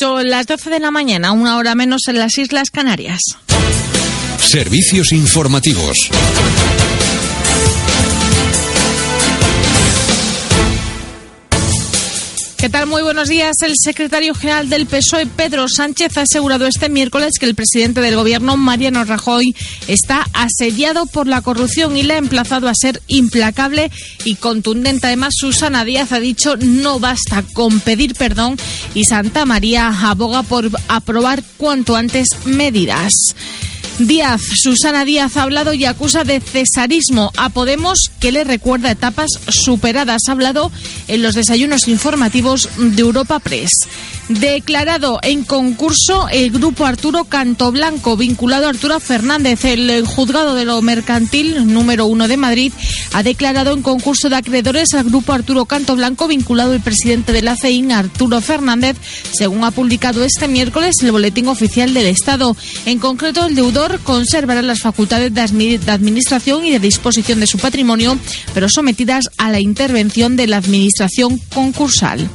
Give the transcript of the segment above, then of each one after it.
Son las 12 de la mañana, una hora menos en las Islas Canarias. Servicios informativos. ¿Qué tal? Muy buenos días. El secretario general del PSOE, Pedro Sánchez, ha asegurado este miércoles que el presidente del gobierno, Mariano Rajoy, está asediado por la corrupción y le ha emplazado a ser implacable y contundente. Además, Susana Díaz ha dicho no basta con pedir perdón y Santa María aboga por aprobar cuanto antes medidas. Díaz, Susana Díaz ha hablado y acusa de cesarismo a Podemos que le recuerda etapas superadas. Ha hablado en los desayunos informativos de Europa Press. Declarado en concurso el grupo Arturo Cantoblanco, vinculado a Arturo Fernández, el juzgado de lo mercantil número uno de Madrid, ha declarado en concurso de acreedores al grupo Arturo Cantoblanco, vinculado el presidente de la CEIN, Arturo Fernández, según ha publicado este miércoles el Boletín Oficial del Estado. En concreto, el deudor conservará las facultades de administración y de disposición de su patrimonio, pero sometidas a la intervención de la administración concursal.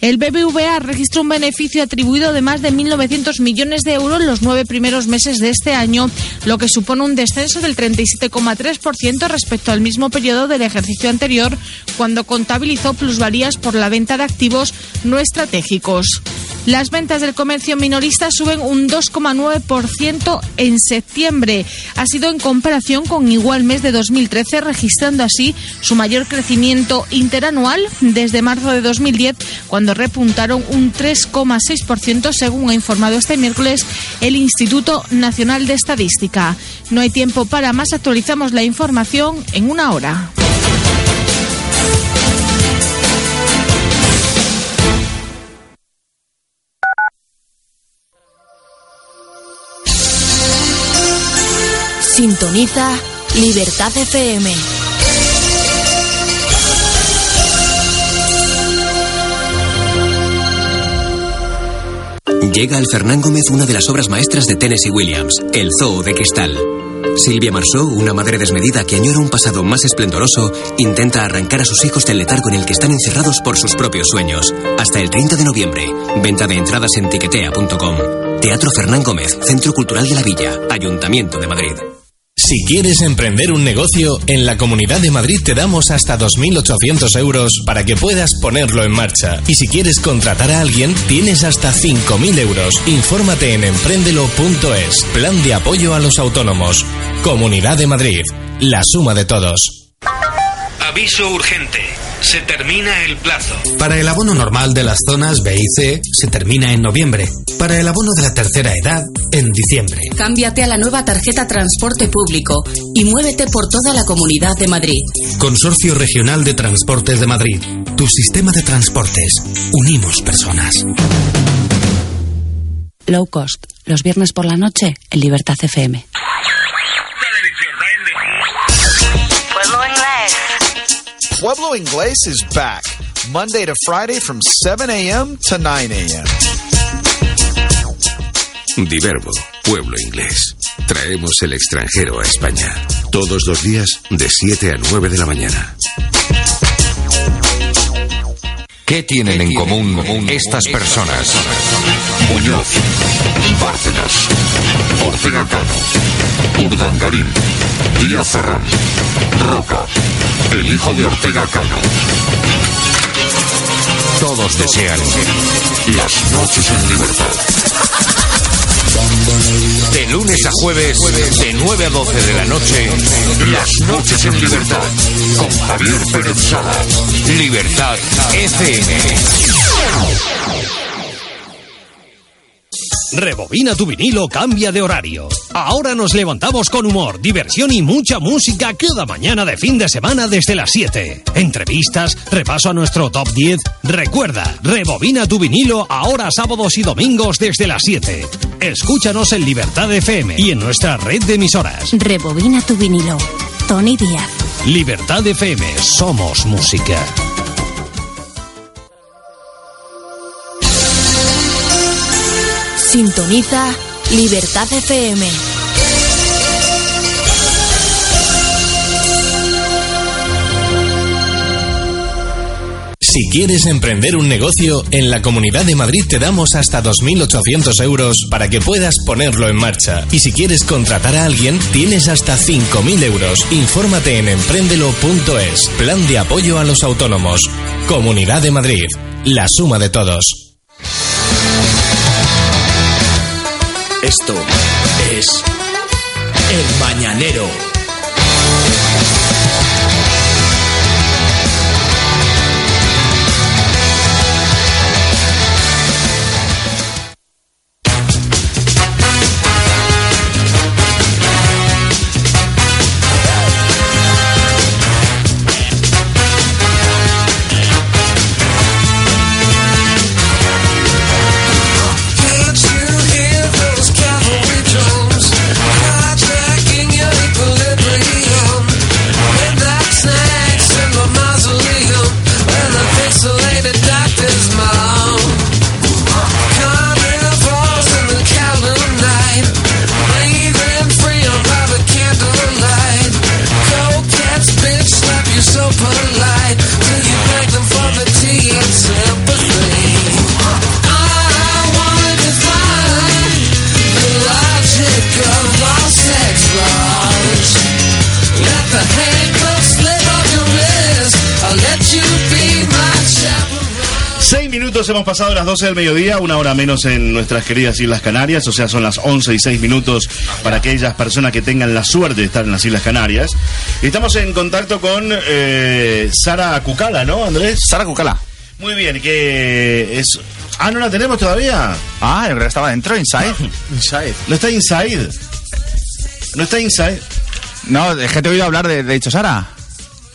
El BBVA registró un beneficio atribuido de más de 1.900 millones de euros en los nueve primeros meses de este año, lo que supone un descenso del 37,3% respecto al mismo periodo del ejercicio anterior, cuando contabilizó plusvalías por la venta de activos no estratégicos. Las ventas del comercio minorista suben un 2,9% en septiembre. Ha sido en comparación con igual mes de 2013, registrando así su mayor crecimiento interanual desde marzo de 2010, cuando repuntaron un 3,6%, según ha informado este miércoles el Instituto Nacional de Estadística. No hay tiempo para más, actualizamos la información en una hora. Sintoniza Libertad FM. Llega al Fernán Gómez una de las obras maestras de Tennessee Williams, El Zoo de Cristal. Silvia Marceau, una madre desmedida que añora un pasado más esplendoroso, intenta arrancar a sus hijos del letargo en el que están encerrados por sus propios sueños. Hasta el 30 de noviembre. Venta de entradas en tiquetea.com. Teatro Fernán Gómez, Centro Cultural de la Villa, Ayuntamiento de Madrid. Si quieres emprender un negocio, en la Comunidad de Madrid te damos hasta 2.800 euros para que puedas ponerlo en marcha. Y si quieres contratar a alguien, tienes hasta 5.000 euros. Infórmate en emprendelo.es. Plan de apoyo a los autónomos. Comunidad de Madrid. La suma de todos. Aviso urgente. Se termina el plazo. Para el abono normal de las zonas B y C se termina en noviembre. Para el abono de la tercera edad, en diciembre. Cámbiate a la nueva tarjeta Transporte Público y muévete por toda la Comunidad de Madrid. Consorcio Regional de Transportes de Madrid. Tu sistema de transportes. Unimos personas. Low cost. Los viernes por la noche en Libertad FM. Pueblo Inglés is back, Monday to Friday from 7 a.m. to 9 a.m. Diverbo, Pueblo Inglés. Traemos el extranjero a España. Todos los días de 7 a 9 de la mañana. ¿Qué tienen en común estas personas? Muñoz, Bárcenas, Ortega Cano, Urdangarín, Díaz Ferrán, Roca, el hijo de Ortega Cano. Todos desean las noches en libertad. De lunes a jueves, de 9 a 12 de la noche, Las noches en libertad. Con Javier Pérez Sala. Libertad FM. Rebobina tu vinilo, cambia de horario. Ahora nos levantamos con humor, diversión y mucha música cada mañana de fin de semana desde las 7. Entrevistas, repaso a nuestro top 10. Recuerda, rebobina tu vinilo ahora sábados y domingos desde las 7. Escúchanos en Libertad FM y en nuestra red de emisoras. Rebobina tu vinilo. Tony Díaz. Libertad FM, somos música. Sintoniza Libertad FM. Si quieres emprender un negocio, en la Comunidad de Madrid te damos hasta 2.800 euros para que puedas ponerlo en marcha. Y si quieres contratar a alguien, tienes hasta 5.000 euros. Infórmate en emprendelo.es. Plan de apoyo a los autónomos. Comunidad de Madrid. La suma de todos. Esto es El Mañanero. Pasado las 12 del mediodía, una hora menos en nuestras queridas Islas Canarias, o sea, son las 11 y 6 minutos para aquellas personas que tengan la suerte de estar en las Islas Canarias. Y estamos en contacto con eh, Sara Cucala, ¿no, Andrés? Sara Cucala. Muy bien, que es... Ah, ¿no la tenemos todavía? Ah, creo que estaba dentro, Inside. Inside. ¿No está Inside? ¿No está Inside? No, es que te he oído hablar de, de dicho Sara.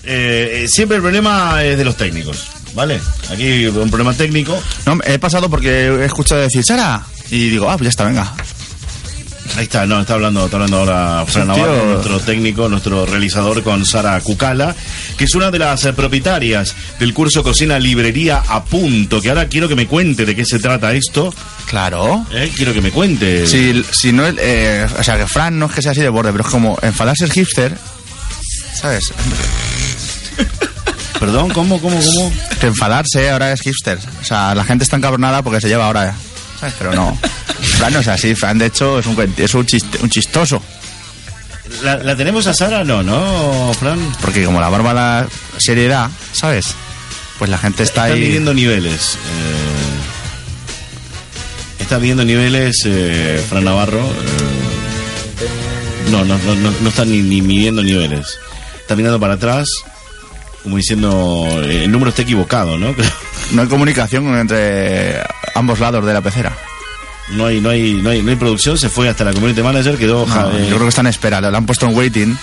Eh, eh, siempre el problema es de los técnicos, ¿vale? Aquí un problema técnico. No, he pasado porque he escuchado decir Sara. Y digo, ah, pues ya está, venga. Ahí está, no, está hablando, está hablando ahora tío. Navarro, nuestro técnico, nuestro realizador con Sara Cucala, que es una de las eh, propietarias del curso Cocina Librería a Punto, que ahora quiero que me cuente de qué se trata esto. Claro. Eh, Quiero que me cuente. Si, si no eh, o sea, que Fran no es que sea así de borde, pero es como enfadarse el hipster, ¿sabes? Perdón, ¿cómo, cómo, cómo? Que enfadarse ahora es hipster. O sea, la gente está encabronada porque se lleva ahora, ¿sabes? Pero no. Fran no es así, Fran de hecho es un, cuent- es un, chiste- un chistoso. ¿La, la tenemos a Sara? No, ¿no, Fran? Porque como la barba la seriedad, ¿sabes? Pues la gente está Está ahí... midiendo niveles. eh, está midiendo niveles, eh, Fran Navarro. eh, no, no, no, no, no está ni, ni midiendo niveles. Está mirando para atrás, como diciendo, eh, el número está equivocado, ¿no? No hay comunicación entre ambos lados de la pecera. No hay, no hay, no hay, no hay producción, se fue hasta la community manager, quedó... No, eh, yo creo que está en espera, lo han puesto en waiting.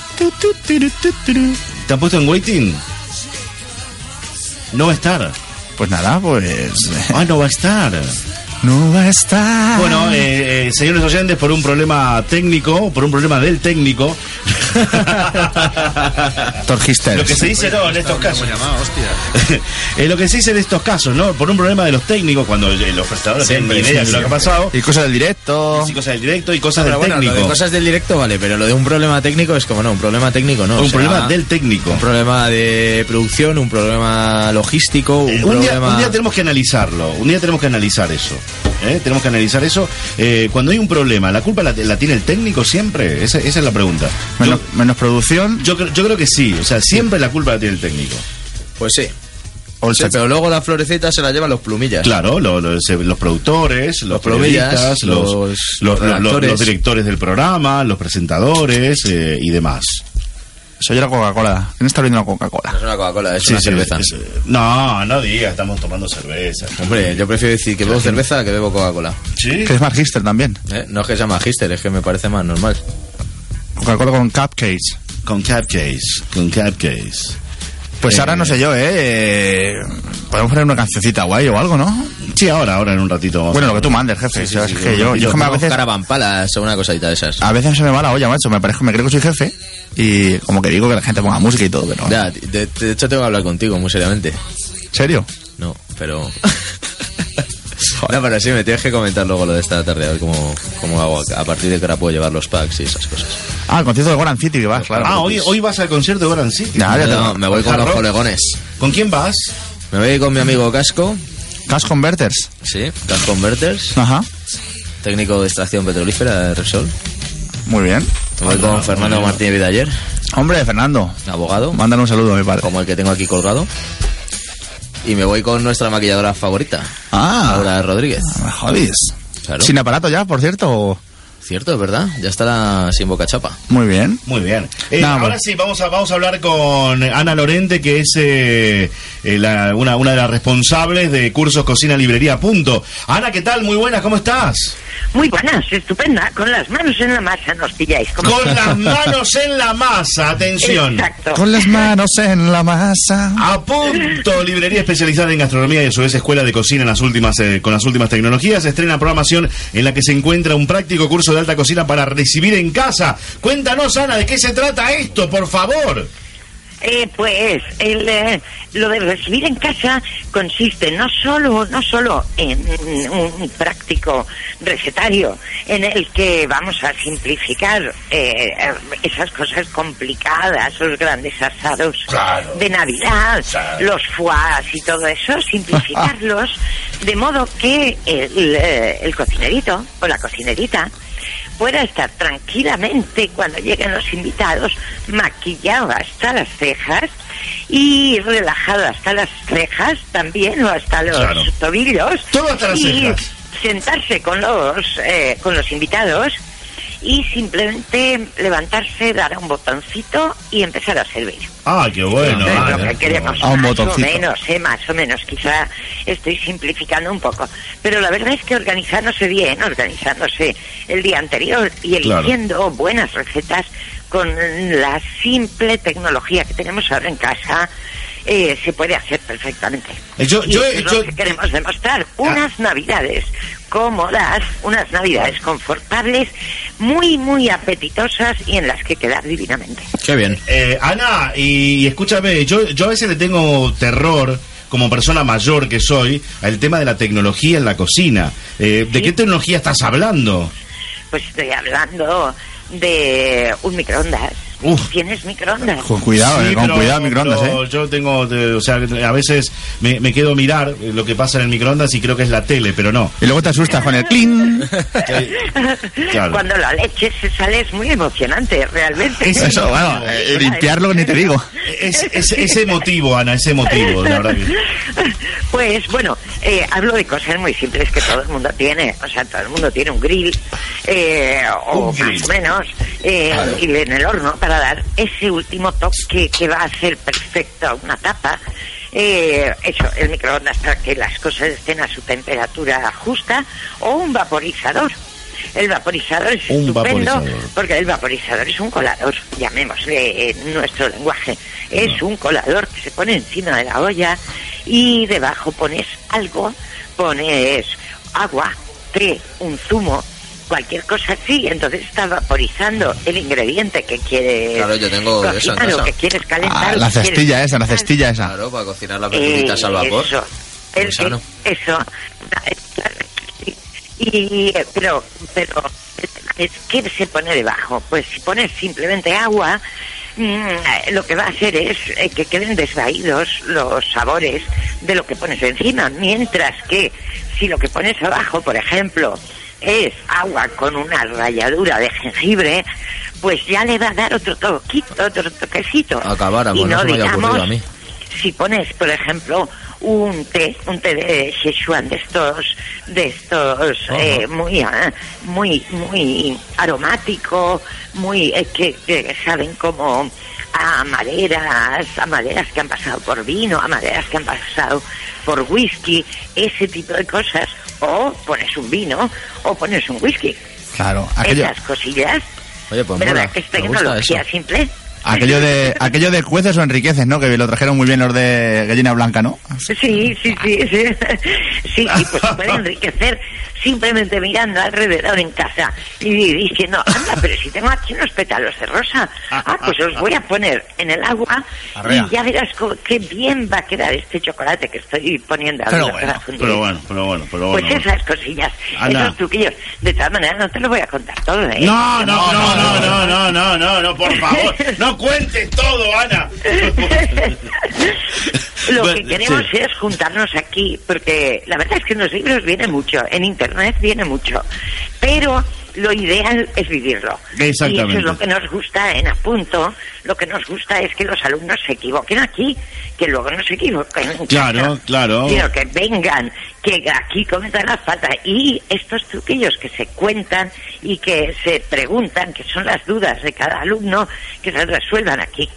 ¿Te han puesto en waiting? No va a estar. Pues nada, pues... Ah, no va a estar. No va a estar. Bueno, eh, eh, señores oyentes, por un problema técnico, por un problema del técnico. Torgister. Lo que se dice no en estos casos. Eh, lo que se dice en estos casos, ¿no? Por un problema de los técnicos, cuando eh, los prestadores tienen ni idea de lo que ha pasado. Y cosas del directo. Y cosas del directo y cosas Pero del bueno, lo técnico. de cosas del directo vale, pero lo de un problema técnico es como no, un problema técnico no. un o sea, problema del técnico. Un problema de producción, un problema logístico, un, Eh, un, día, problema... un día tenemos que analizarlo, un día tenemos que analizar eso. ¿Eh? Tenemos que analizar eso. Eh, cuando hay un problema, ¿la culpa la, la tiene el técnico siempre? Esa, esa es la pregunta. Menos, menos producción. Yo, yo creo que sí, o sea, siempre la culpa la tiene el técnico. Pues sí. O el Sí, pero luego la florecita se la llevan los plumillas. Claro, lo- lo- se- los productores, los, los, los- los- los los- los directores del programa, los presentadores eh, y demás. Soy la Coca-Cola. ¿Quién está abriendo la Coca-Cola? No es una Coca-Cola, es Sí, una sí, cerveza. es- no, no diga, estamos tomando cerveza. Hombre, yo prefiero decir que bebo cerveza que bebo Coca-Cola. ¿Sí? Que es más hipster también. ¿Eh? No es que sea magister, es que me parece más normal. Coca-Cola con cupcakes. Con cupcakes, con cupcakes. Pues Eh, ahora no sé yo, ¿eh? Podemos poner una cancioncita guay o algo, ¿no? Sí, ahora, ahora en un ratito. Bueno, lo que tú mandes, jefe. Sí, sí, ¿sabes? sí, Es que yo- yo, yo que me a veces, carabampalas o una cosita de esas. a veces se me va la olla, macho. Me parezco, me creo que soy jefe y como que digo que la gente ponga música y todo, pero... Ya, de, de hecho tengo que hablar contigo, muy seriamente. ¿Serio? No, pero... No, pero sí, me tienes que comentar luego lo de esta tarde, a ver cómo, cómo hago, a partir de qué hora puedo llevar los packs y esas cosas. Ah, el concierto de Goran City que vas, claro. Ah, hoy, hoy vas al concierto de Goran City. No, me voy con los colegones. ¿Con quién vas? Me voy con mi amigo Casco. Cash Converters. Sí, Gas Converters. Ajá. Técnico de extracción petrolífera de Repsol. Muy bien. Me voy con Fernando Martínez Vidaller. Hombre, Fernando. Abogado. Mándale un saludo a mi padre. Como el que tengo aquí colgado. Y me voy con nuestra maquilladora favorita. Ah. Laura Rodríguez. Me jodís. Claro. Sin aparato ya, por cierto. Cierto, es verdad. Ya estará sin boca chapa. Muy bien. Muy bien. Eh, Nada, ahora pues. sí, vamos a, vamos a hablar con Ana Lorente, que es eh, eh, la- una, una de las responsables de cursos Cocina Librería. Punto. Ana, ¿qué tal? Muy buenas, ¿cómo estás? Muy buenas, estupenda. Con las manos en la masa nos pilláis. ¿Cómo Con las manos en la masa, atención. Exacto. Con las manos en la masa. A punto, librería especializada en gastronomía y a su vez escuela de cocina en las últimas, eh, con las últimas tecnologías. Estrena programación en la que se encuentra un práctico curso de alta cocina para recibir en casa. Cuéntanos, Ana, ¿de qué se trata esto, por favor? Eh, pues el, eh, lo de recibir en casa consiste no solo no solo en un práctico recetario en el que vamos a simplificar eh, esas cosas complicadas, los grandes asados de Navidad, los foies y todo eso, simplificarlos de modo que el, eh, el cocinerito o la cocinerita pueda estar tranquilamente cuando lleguen los invitados, maquillado hasta las cejas y relajado hasta las cejas también o hasta los Claro. tobillos. Todo hasta las y cejas. sentarse con los eh, con los invitados y simplemente levantarse, dar a un botoncito y empezar a servir. Ah, qué bueno. Lo que queremos, A un más botoncito. o menos, eh, más o menos. Quizá estoy simplificando un poco. Pero la verdad es que organizándose bien, organizándose el día anterior y Claro. eligiendo buenas recetas con la simple tecnología que tenemos ahora en casa, eh, se puede hacer perfectamente. Eh, yo- Y yo- eso es yo- lo que queremos demostrar. Unas navidades cómodas, unas navidades confortables, muy, muy apetitosas y en las que quedar divinamente. Qué bien. Eh, Ana, y escúchame, yo, yo a veces le tengo terror, como persona mayor que soy, al tema de la tecnología en la cocina. Eh, ¿De qué tecnología estás hablando? Pues estoy hablando de un microondas. Uf. ¿Tienes microondas? Con cuidado, Sí, eh, con pero- cuidado, microondas, eh. Yo tengo, de- o sea, a veces me, me quedo a mirar lo que pasa en el microondas y creo que es la tele, pero no. Y luego te asustas con el clean. Claro. Cuando la leche se sale es muy emocionante, realmente. Es- Eso, bueno, eh, limpiarlo ni te digo. Es, es, emotivo, Ana, ese emotivo, la verdad que... Pues bueno, eh, hablo de cosas muy simples que todo el mundo tiene. O sea, todo el mundo tiene un grill, eh, o Un grill. más o menos, eh, un grill en el horno para dar ese último toque que va a hacer perfecto a una tapa. Eh, eso, el microondas para que las cosas estén a su temperatura justa, o un vaporizador. El vaporizador es Un estupendo vaporizador. porque el vaporizador es un colador, llamémosle en nuestro lenguaje. Es un colador que se pone encima de la olla y debajo pones algo, pones agua, té, un zumo, cualquier cosa así, entonces está vaporizando el ingrediente que quieres Claro, yo tengo de eso en cocinar o casa. que quieres calentar. Ah, la o cestilla esa, la cestilla esa. Claro, para cocinar las Eh, verduritas al vapor. Eso, el- eso. Y, pero, pero, es ¿qué se pone debajo? Pues si pones simplemente agua, mm, lo que va a hacer es eh, que queden desvaídos los sabores de lo que pones encima, mientras que si lo que pones abajo, por ejemplo, es agua con una ralladura de jengibre, pues ya le va a dar otro toquito, otro toquecito. Acabáramos, y no no se me había digamos a mí. si pones, por ejemplo, un té, un té de Sichuan de estos, de estos eh, muy, ah, muy, muy aromático, muy eh, que, que saben como a maderas, a maderas que han pasado por vino, a maderas que han pasado por whisky, ese tipo de cosas, o pones un vino o pones un whisky. Claro, aquello, Esas cosillas, Oye, pues ¿verdad mola. que es tecnología simple? aquello de, aquello de cueces o enriqueces, ¿no? Que lo trajeron muy bien los de gallina blanca, ¿no? Sí, sí, sí, sí. Sí, sí, pues se puede enriquecer simplemente mirando alrededor en casa y diciendo, anda, pero si tengo aquí unos pétalos de rosa, ah, pues los voy a poner en el agua Arrea. y ya verás qué bien va a quedar este chocolate que estoy poniendo Pero ahora bueno, pero bueno, pero bueno, pero Pues bueno. esas cosillas, Ana. esos truquillos. De todas maneras, no te lo voy a contar todo, ¿eh? No, no, no, no, no, no, no, no, no, por favor, no cuentes todo, Ana. Lo Bueno, que queremos sí. es juntarnos aquí, porque la verdad es que en los libros viene mucho, en internet viene mucho, pero lo ideal es vivirlo. Exactamente. Y eso es lo que nos gusta en Apunto, lo que nos gusta es que los alumnos se equivoquen aquí, que luego no se equivoquen en Claro, casa, claro. sino que vengan, que aquí cometan la falta y estos truquillos que se cuentan y que se preguntan, que son las dudas de cada alumno, que se resuelvan aquí.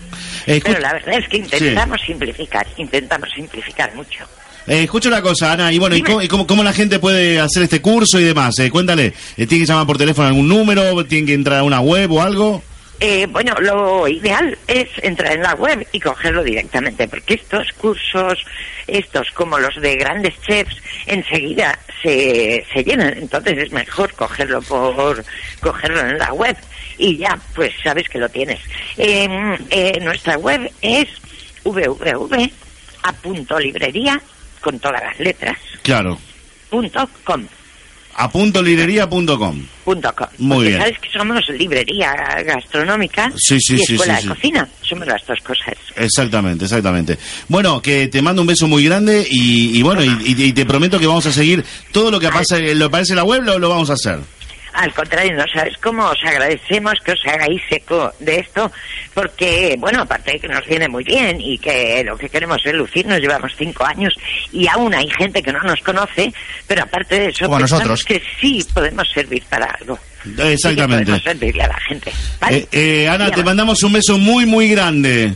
Eh, Pero la verdad es que intentamos simplificar, intentamos simplificar mucho. Eh, escucha una cosa, Ana, y bueno, ¿y cómo, y cómo- cómo la gente puede hacer este curso y demás? Eh, cuéntale, eh, ¿tiene que llamar por teléfono a algún número? ¿Tiene que entrar a una web o algo? Eh, bueno, lo ideal es entrar en la web y cogerlo directamente, porque estos cursos, estos como los de grandes chefs, enseguida se, se llenan, entonces es mejor cogerlo por cogerlo en la web y ya, pues sabes que lo tienes. Eh, eh, nuestra web es www.apuntolibrería con todas las letras Claro, punto com. apuntolibrería.com. Punto com. Muy Porque bien. sabes que somos librería gastronómica Sí, sí, y sí, escuela de cocina. Somos las dos cosas. Exactamente, exactamente. Bueno, que te mando un beso muy grande y, y bueno, y, y- te prometo que vamos a seguir todo lo que pasa, lo aparece en la web, lo, lo vamos a hacer. Al contrario, no sabes cómo os agradecemos que os hagáis eco de esto, porque, bueno, aparte de que nos viene muy bien y que lo que queremos es lucirnos, llevamos cinco años y aún hay gente que no nos conoce, pero aparte de eso, nosotros. que sí podemos servir para algo. Exactamente. Sí que podemos servirle a la gente. ¿vale? Eh, eh, Ana, te mandamos un beso muy, muy grande.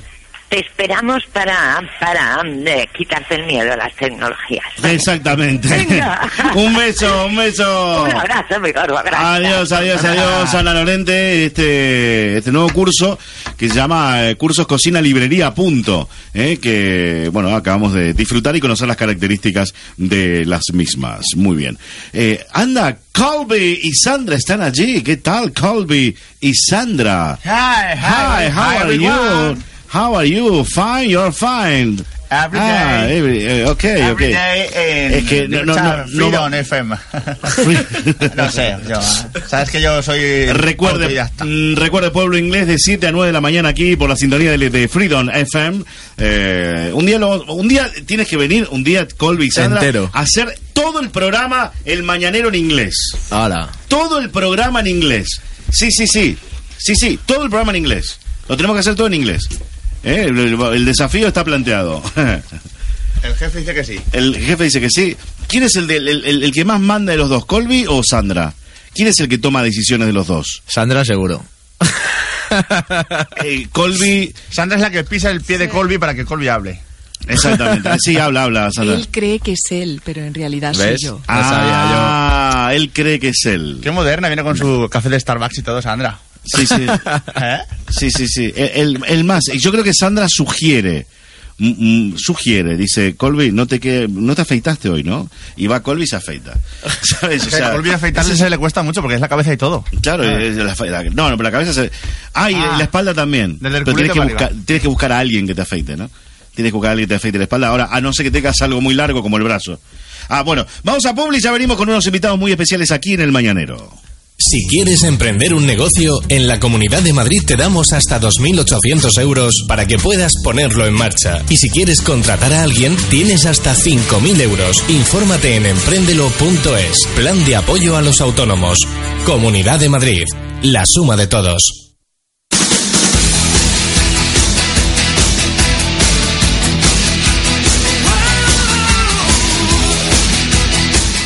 Te esperamos para, para eh, quitarte el miedo a las tecnologías. Exactamente. Venga. un beso, un beso. Un abrazo, mi gordo, gracias. Adiós, adiós, adiós, Ana Lorente. Este, este nuevo curso que se llama eh, Cursos Cocina Librería Punto, eh, que bueno acabamos de disfrutar y conocer las características de las mismas. Muy bien. Eh, anda, Colby y Sandra están allí. ¿Qué tal, Colby y Sandra? Hi, Hi, how are you? How are you? Fine, you're fine. Every Ah, day. every- eh, okay, Every okay. day en Es que no, no, no, no- Freedom FM. no sé, yo, sabes que yo soy Recuerde, mm, recuerde Pueblo Inglés de 7 a 9 de la mañana aquí por la sintonía de, de Freedom FM. Eh, un día lo- un día tienes que venir, un día Colby y Sandra, Entero. a hacer todo el programa El Mañanero en inglés. Hola. Todo el programa en inglés. Sí, sí, sí. Sí, sí, todo el programa en inglés. Lo tenemos que hacer todo en inglés. ¿Eh? El, desafío está planteado. El jefe dice que sí. El jefe dice que sí. ¿Quién es el, del- el, el- el que más manda de los dos, Colby o Sandra? ¿Quién es el que toma decisiones de los dos? Sandra seguro. Eh, Colby. Sandra es la que pisa el pie de Colby para que Colby hable. Exactamente. Sí, habla, habla, Sandra. Él cree que es él, pero en realidad ¿Ves? soy yo. Ah, él cree que es él. Qué moderna, viene con su café de Starbucks y todo, Sandra. Sí, sí. ¿Eh? Sí, sí, sí. El, el- más. Yo creo que Sandra sugiere. mm, mm, sugiere, dice Colby, no te que no te afeitaste hoy, ¿no? Y va Colby y se afeita. ¿Sabes? O sea, Colby afeitarse se le cuesta mucho porque es la cabeza y todo. Claro, Ah. es la- la- no, no, pero la cabeza se. Ah, y Ah. la espalda también. Desde el Pero tienes que, buscar, tienes que buscar a alguien que te afeite, ¿no? Tienes que buscar a alguien que te afeite la espalda. Ahora, a no ser que tengas algo muy largo como el brazo. Ah, bueno, vamos a Publi, ya venimos con unos invitados muy especiales aquí en el Mañanero. Si quieres emprender un negocio, en la Comunidad de Madrid te damos hasta 2.800 euros para que puedas ponerlo en marcha. Y si quieres contratar a alguien, tienes hasta 5.000 euros. Infórmate en emprendelo.es. Plan de apoyo a los autónomos. Comunidad de Madrid. La suma de todos.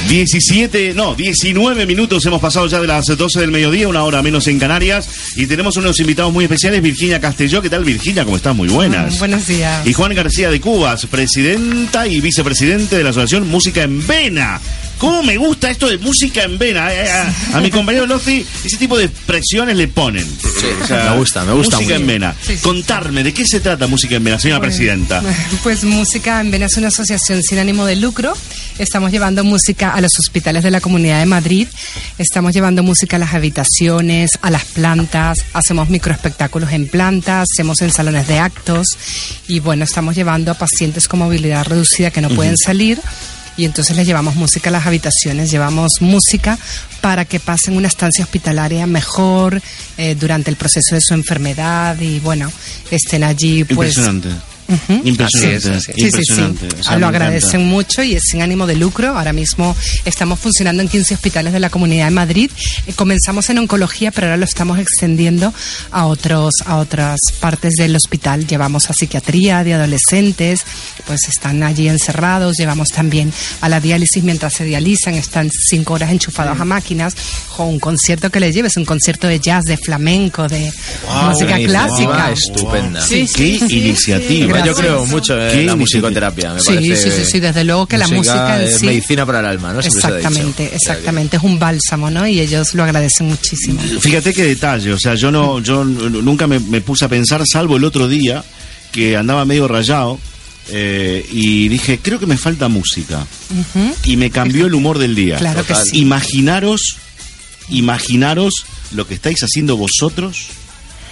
17, no, 19 minutos hemos pasado ya de las 12 del mediodía, una hora menos en Canarias, y tenemos unos invitados muy especiales, Virginia Castelló, ¿qué tal Virginia? ¿Cómo estás? Muy buenas. Mm, Buenos días. Y Juan García de Cubas, presidenta y vicepresidente de la Asociación Música en Vena. ¿Cómo me gusta esto de música en vena? Eh, A, a mi compañero Lofi, ese tipo de expresiones le ponen. me gusta, me gusta Música muy en vena. Sí, sí. Contarme, ¿de qué se trata Música en Vena, señora Bueno, presidenta? Pues Música en Vena es una asociación sin ánimo de lucro. Estamos llevando música a los hospitales de la Comunidad de Madrid. Estamos llevando música a las habitaciones, a las plantas. Hacemos microespectáculos en plantas, hacemos en salones de actos. Y bueno, estamos llevando a pacientes con movilidad reducida que no pueden salir. Y entonces les llevamos música a las habitaciones, llevamos música para que pasen una estancia hospitalaria mejor eh, durante el proceso de su enfermedad y bueno, estén allí pues... Impresionante. Impresionante. Así es, así es. Sí, sí, sí. impresionante. O sea, Ah, lo encanta. agradecen mucho y es sin ánimo de lucro. Ahora mismo estamos funcionando en 15 hospitales de la Comunidad de Madrid. Eh, comenzamos en oncología, pero ahora lo estamos extendiendo a otros a otras partes del hospital. Llevamos a psiquiatría de adolescentes, pues están allí encerrados. Llevamos también a la diálisis mientras se dializan, están cinco horas enchufados a máquinas. Jo, un concierto que les lleves, un concierto de jazz, de flamenco, de música clásica. iniciativa estupenda. Sí, sí, Qué sí. iniciativa. Yo creo mucho en la musicoterapia. Me Sí, parece sí, sí, sí, desde luego que la música en es sí- medicina para el alma, ¿no? Siempre se ha dicho. Exactamente, exactamente. Es un bálsamo, ¿no? Y ellos lo agradecen muchísimo. Fíjate qué detalle, o sea, yo no, yo nunca me, me puse a pensar, salvo el otro día, que andaba medio rayado, eh, y dije, creo que me falta música. Y me cambió el humor del día. Claro que sí. Imaginaros, imaginaros lo que estáis haciendo vosotros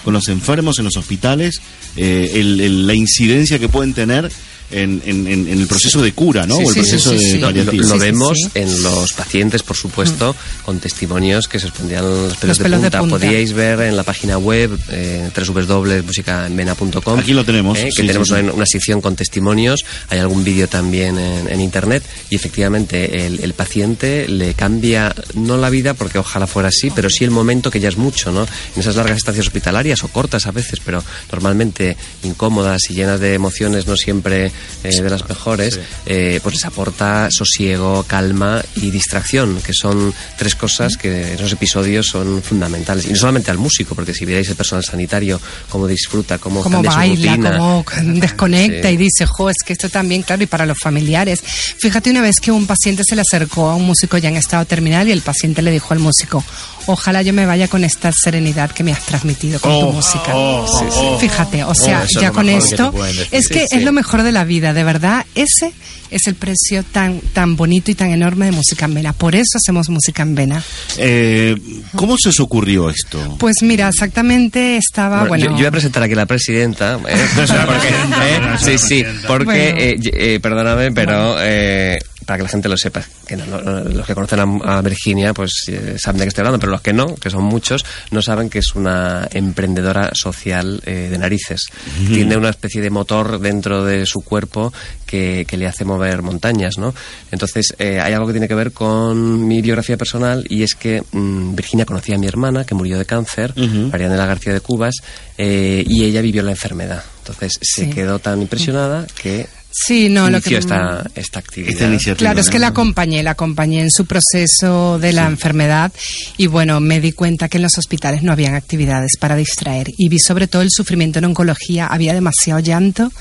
con los enfermos en los hospitales, eh, el- el- la incidencia que pueden tener en, en- en- el proceso de cura, ¿no? Sí, o el sí, proceso sí, sí, de sí. Lo, vemos en los pacientes, por supuesto, con testimonios que se expondían los pelos, Los pelos de de, punta. punta. Podíais ver en la página web eh, www.musicaenvena.com Aquí lo tenemos, eh, que sí, tenemos sí, sí. Una, una sección con testimonios. Hay algún vídeo también en, en internet y efectivamente el, el paciente le cambia no la vida porque ojalá fuera así, pero sí el momento que ya es mucho, ¿no? En esas largas estancias hospitalarias o cortas a veces, pero normalmente incómodas y llenas de emociones no siempre eh, de las mejores, eh, pues les aporta sosiego, calma y distracción, que son tres cosas que en esos episodios son fundamentales. Y no solamente al músico, porque si vierais el personal sanitario, cómo disfruta, cómo, Cómo cambia su baila, rutina. cómo desconecta Sí. y dice, jo, es que esto también, claro, y para los familiares. Fíjate una vez que un paciente se le acercó a un músico ya en estado terminal y el paciente le dijo al músico, ojalá yo me vaya con esta serenidad que me has transmitido con tu Oh, música. oh, Sí, sí. oh. Fíjate, o sea, ya con que esto, es que Sí, es sí. lo mejor de la vida, de verdad, ese es el precio tan, tan bonito y tan enorme de música en vena. Por eso hacemos música en vena. Eh, ¿Cómo se os ocurrió esto? Pues mira, exactamente estaba, Bueno, bueno, yo, yo voy a presentar aquí a la presidenta. ¿eh? Porque, ¿eh? Sí, sí, porque, Bueno. eh, eh, perdóname, pero eh, para que la gente lo sepa, que no- no- los que conocen a, a Virginia, pues eh, saben de qué estoy hablando, pero los que no, que son muchos, no saben que es una emprendedora social eh, de narices. Tiene una especie de motor dentro de su cuerpo que, que le hace mover montañas, ¿no? Entonces, eh, hay algo que tiene que ver con mi biografía personal y es que mm, Virginia conocía a mi hermana, que murió de cáncer, Marianela García de Cubas, eh, y ella vivió la enfermedad. Entonces, se quedó tan impresionada que Sí, no, lo que- esta, esta actividad. Claro, es que la acompañé, la acompañé en su proceso de la enfermedad y bueno, me di cuenta que en los hospitales no habían actividades para distraer y vi sobre todo el sufrimiento en oncología, había demasiado llanto,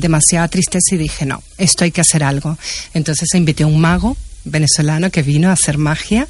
demasiada tristeza y dije, no, esto hay que hacer algo. Entonces invité a un mago venezolano que vino a hacer magia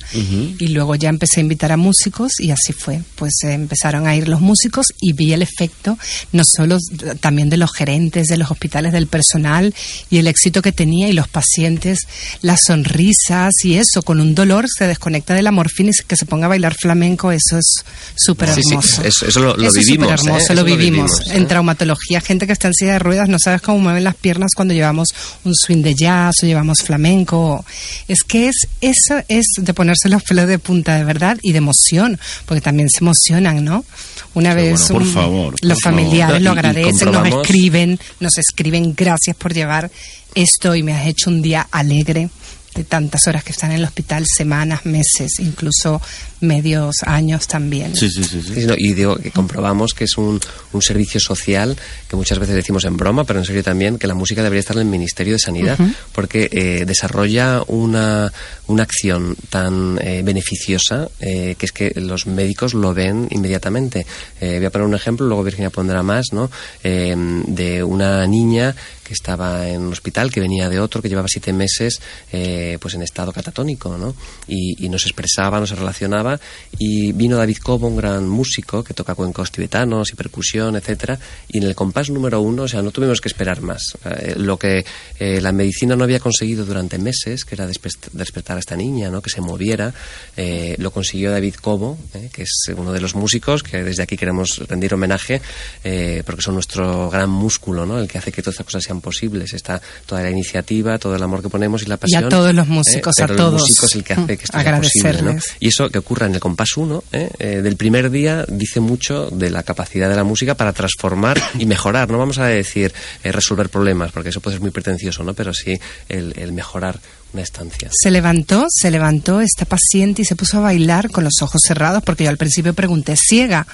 y luego ya empecé a invitar a músicos y así fue. Pues eh, empezaron a ir los músicos y vi el efecto no solo también de los gerentes de los hospitales, del personal y el éxito que tenía y los pacientes, las sonrisas y eso, con un dolor se desconecta de la morfina y se- que se ponga a bailar flamenco, eso es súper Sí, sí, hermoso. eso- eso lo- lo Eso es vivimos, ¿eh? lo ¿eh? En traumatología, gente que está en silla de ruedas, no sabes cómo mueven las piernas cuando llevamos un swing de jazz o llevamos flamenco. Es que es eso es de ponerse los pelos de punta de verdad y de emoción, porque también se emocionan, ¿no? Una vez bueno, por un- favor, por los familiares favor. lo agradecen, nos escriben, nos escriben gracias por llevar esto y me has hecho un día alegre de tantas horas que están en el hospital, semanas, meses, incluso medios años también. Sí, no, y digo que comprobamos que es un, un servicio social que muchas veces decimos en broma, pero en serio también, que la música debería estar en el Ministerio de Sanidad, porque eh, desarrolla una, una acción tan eh, beneficiosa eh, que es que los médicos lo ven inmediatamente. Eh, voy a poner un ejemplo, luego Virginia pondrá más, ¿no? Eh, de una niña que estaba en un hospital, que venía de otro, que llevaba siete meses eh, pues en estado catatónico, ¿no? Y, y nos expresaba, nos relacionaba, y vino David Cobo, un gran músico que toca cuencos tibetanos y percusión, etcétera, y en el compás número uno, o sea, no tuvimos que esperar más. Eh, lo que eh, la medicina no había conseguido durante meses, que era despe- despertar a esta niña, ¿no? Que se moviera, eh, lo consiguió David Cobo, eh, que es uno de los músicos que desde aquí queremos rendir homenaje, eh, porque son nuestro gran músculo, ¿no? El que hace que todas estas cosas sean posibles. Está toda la iniciativa, todo el amor que ponemos y la Y pasión. a todos los músicos, eh, a pero todos. El músico es el que hace que esto sea posible. Y eso que ocurra en el compás 1, ¿eh? Eh, del primer día, dice mucho de la capacidad de la música para transformar y mejorar. No vamos a decir eh, resolver problemas, porque eso puede ser muy pretencioso, ¿no? Pero sí el, el mejorar una estancia. Se levantó, se levantó esta paciente y se puso a bailar con los ojos cerrados porque yo al principio pregunté, ¿ciega?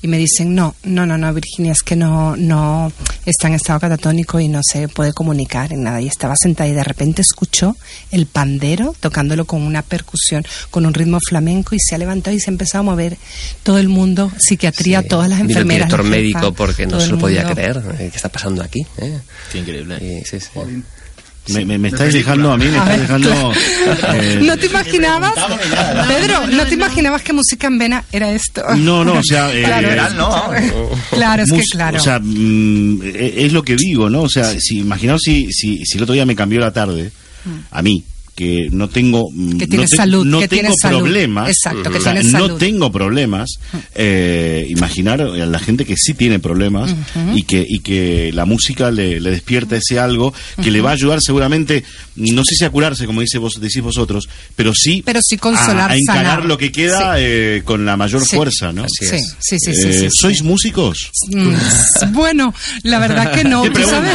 Y me dicen, no, no, no, no, Virginia, es que no, no está en estado catatónico y no se puede comunicar en nada. Y estaba sentada y de repente escuchó el pandero tocándolo con una percusión, con un ritmo flamenco y se ha levantado y se ha empezado a mover todo el mundo, psiquiatría, todas las Vino el enfermeras. director jefa, médico porque no se lo podía creer. eh, ¿Qué está pasando aquí? ¿eh? Qué increíble. Y, sí, sí. Me, me, me estáis dejando a mí, me estáis dejando... eh, ¿No te imaginabas, Pedro, no te imaginabas que música en vena era esto? No, no, o sea, eh, Claro, Literal, no. Claro, es que claro. O sea, mm, e- es lo que digo, ¿no? O sea, si imaginaos si, si, si el otro día me cambió la tarde, a mí, que no tengo mm, Que no te- salud, no que tengo tienes salud. problemas Exacto, que o sea, tienes no salud. tengo problemas eh, imaginar a la gente que sí tiene problemas y que y que la música le, le despierta ese algo que le va a ayudar seguramente no sé si a curarse como dice vos decís vosotros pero sí Pero sí consolar, a, a encarar sanar. lo que queda Sí. eh, con la mayor Sí. fuerza no Así es. Sí, sí, sí, sí, Eh, sí, sí. sois músicos Mm, Bueno, la verdad que no. Qué ¿Tú pregunta, sabes?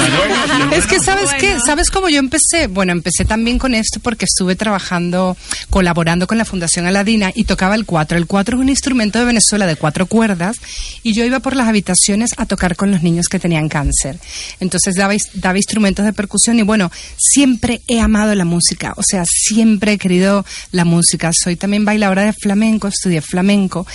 ¿no? Es que sabes qué, sabes cómo yo empecé. Bueno, empecé también con esto porque estuve trabajando, colaborando con la Fundación Aladina y tocaba el cuatro. El cuatro es un instrumento de Venezuela de cuatro cuerdas y yo iba por las habitaciones a tocar con los niños que tenían cáncer. Entonces daba, daba instrumentos de percusión y bueno, siempre he amado la música. O sea, siempre he querido la música. Soy también bailadora de flamenco, estudié flamenco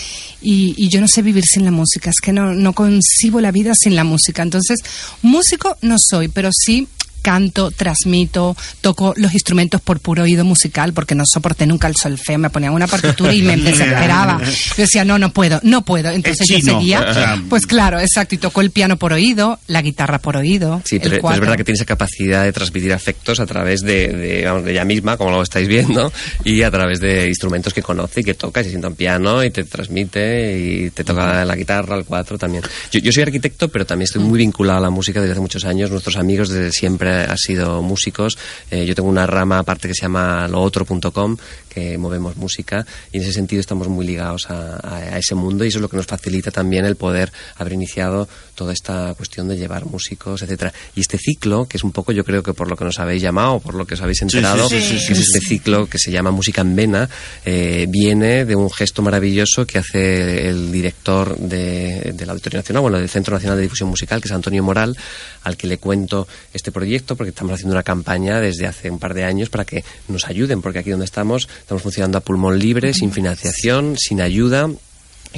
y, y yo no sé vivir sin la música. Es que no, no concibo la vida sin la música. Entonces, músico no soy, pero sí canto, transmito, toco los instrumentos por puro oído musical porque no soporté nunca el solfeo, me ponían una partitura y me desesperaba. Yo decía, no, no puedo, no puedo. Entonces Es yo seguía, pues claro, exacto, y tocó el piano por oído, la guitarra por oído. Sí, el pero, pero es verdad que tiene esa capacidad de transmitir afectos a través de, de, vamos, de ella misma, como lo estáis viendo, y a través de instrumentos que conoce y que toca, y se sienta un piano y te transmite y te toca la guitarra, el cuatro también. Yo, yo soy arquitecto, pero también estoy muy vinculado a la música desde hace muchos años. Nuestros amigos desde siempre han sido músicos. Eh, yo tengo una rama aparte que se llama lootro.com, que movemos música, y en ese sentido estamos muy ligados a, a- a ese mundo, y eso es lo que nos facilita también el poder haber iniciado toda esta cuestión de llevar músicos, etcétera. Y este ciclo, que es un poco, yo creo que por lo que nos habéis llamado, por lo que os habéis enterado, sí, sí, que es este ciclo que se llama Música en Vena, eh, viene de un gesto maravilloso que hace el director de, del Auditorio Nacional, bueno, del Centro Nacional de Difusión Musical, que es Antonio Moral, al que le cuento este proyecto, porque estamos haciendo una campaña desde hace un par de años para que nos ayuden, porque aquí donde estamos estamos funcionando a pulmón libre, sin financiación, sin ayuda.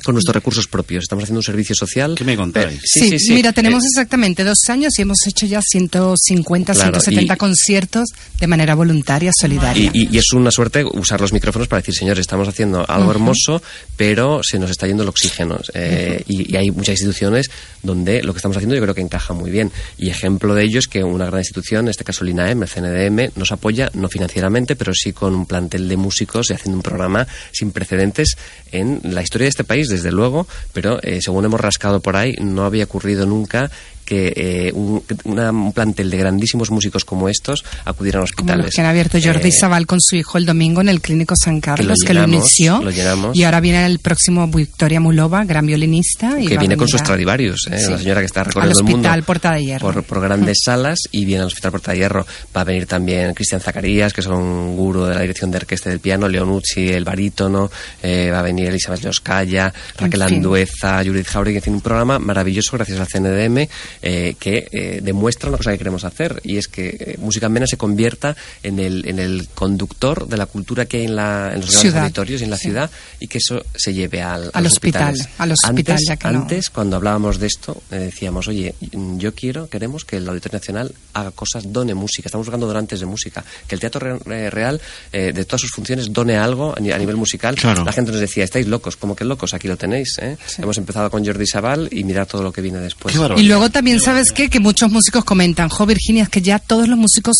Con nuestros recursos propios. Estamos haciendo un servicio social. ¿Qué me contáis? Sí, mira, tenemos Eh, exactamente dos años y hemos hecho ya 150, Claro, 170 y- conciertos de manera voluntaria, solidaria. Y, y- y es una suerte usar los micrófonos para decir, señores, estamos haciendo algo hermoso, pero se nos está yendo el oxígeno. Eh, y, y hay muchas instituciones donde lo que estamos haciendo yo creo que encaja muy bien. Y ejemplo de ello es que una gran institución, en este caso el INAEM, el CNDM, nos apoya, no financieramente, pero sí con un plantel de músicos y haciendo un programa sin precedentes en la historia de este país, desde luego, pero eh, según hemos rascado por ahí, no había ocurrido nunca que eh, un, una- un plantel de grandísimos músicos como estos acudieran a Como los hospitales. que han abierto Jordi Eh, Sabal con su hijo el domingo en el Clínico San Carlos, que lo, llenamos, inició. lo llenamos. Y ahora viene el próximo Victoria Mulova, gran violinista. Y que viene con sus Stradivarius, ¿eh? Sí. una señora que está Al recorriendo el mundo Hospital Porta de Hierro. por, por grandes salas y viene al Hospital Porta de Hierro. Va a venir también Cristian Zacarías, que es un gurú de la dirección de orquesta del piano, Leonucci, el barítono, eh, va a venir Elizabeth Loskaya, Raquel En fin. Andueza, Judith Jauregui, en fin, un programa maravilloso gracias al CNDM eh, que eh, demuestra una cosa que queremos hacer y es que eh, Música en Vena se convierta en el, en el conductor de la cultura que hay en, la, en los grandes Ciudad, auditorios y en la sí. ciudad y que eso se lleve al, a Al los hospital, hospitales. al hospital, antes, ya que no. antes, cuando hablábamos de esto, eh, decíamos, oye, yo quiero, queremos que el Auditorio Nacional haga cosas, done música. Estamos buscando donantes de música. Que el Teatro Re- eh, Real, eh, de todas sus funciones, done algo a ni- a nivel musical. Claro. La gente nos decía, estáis locos, como que locos, aquí lo tenéis. ¿eh? Hemos empezado con Jordi Sabal y mirad todo lo que viene después. Y luego también, ¿sabes qué? Que muchos músicos comentan, jo, Virginia, es que ya todos los músicos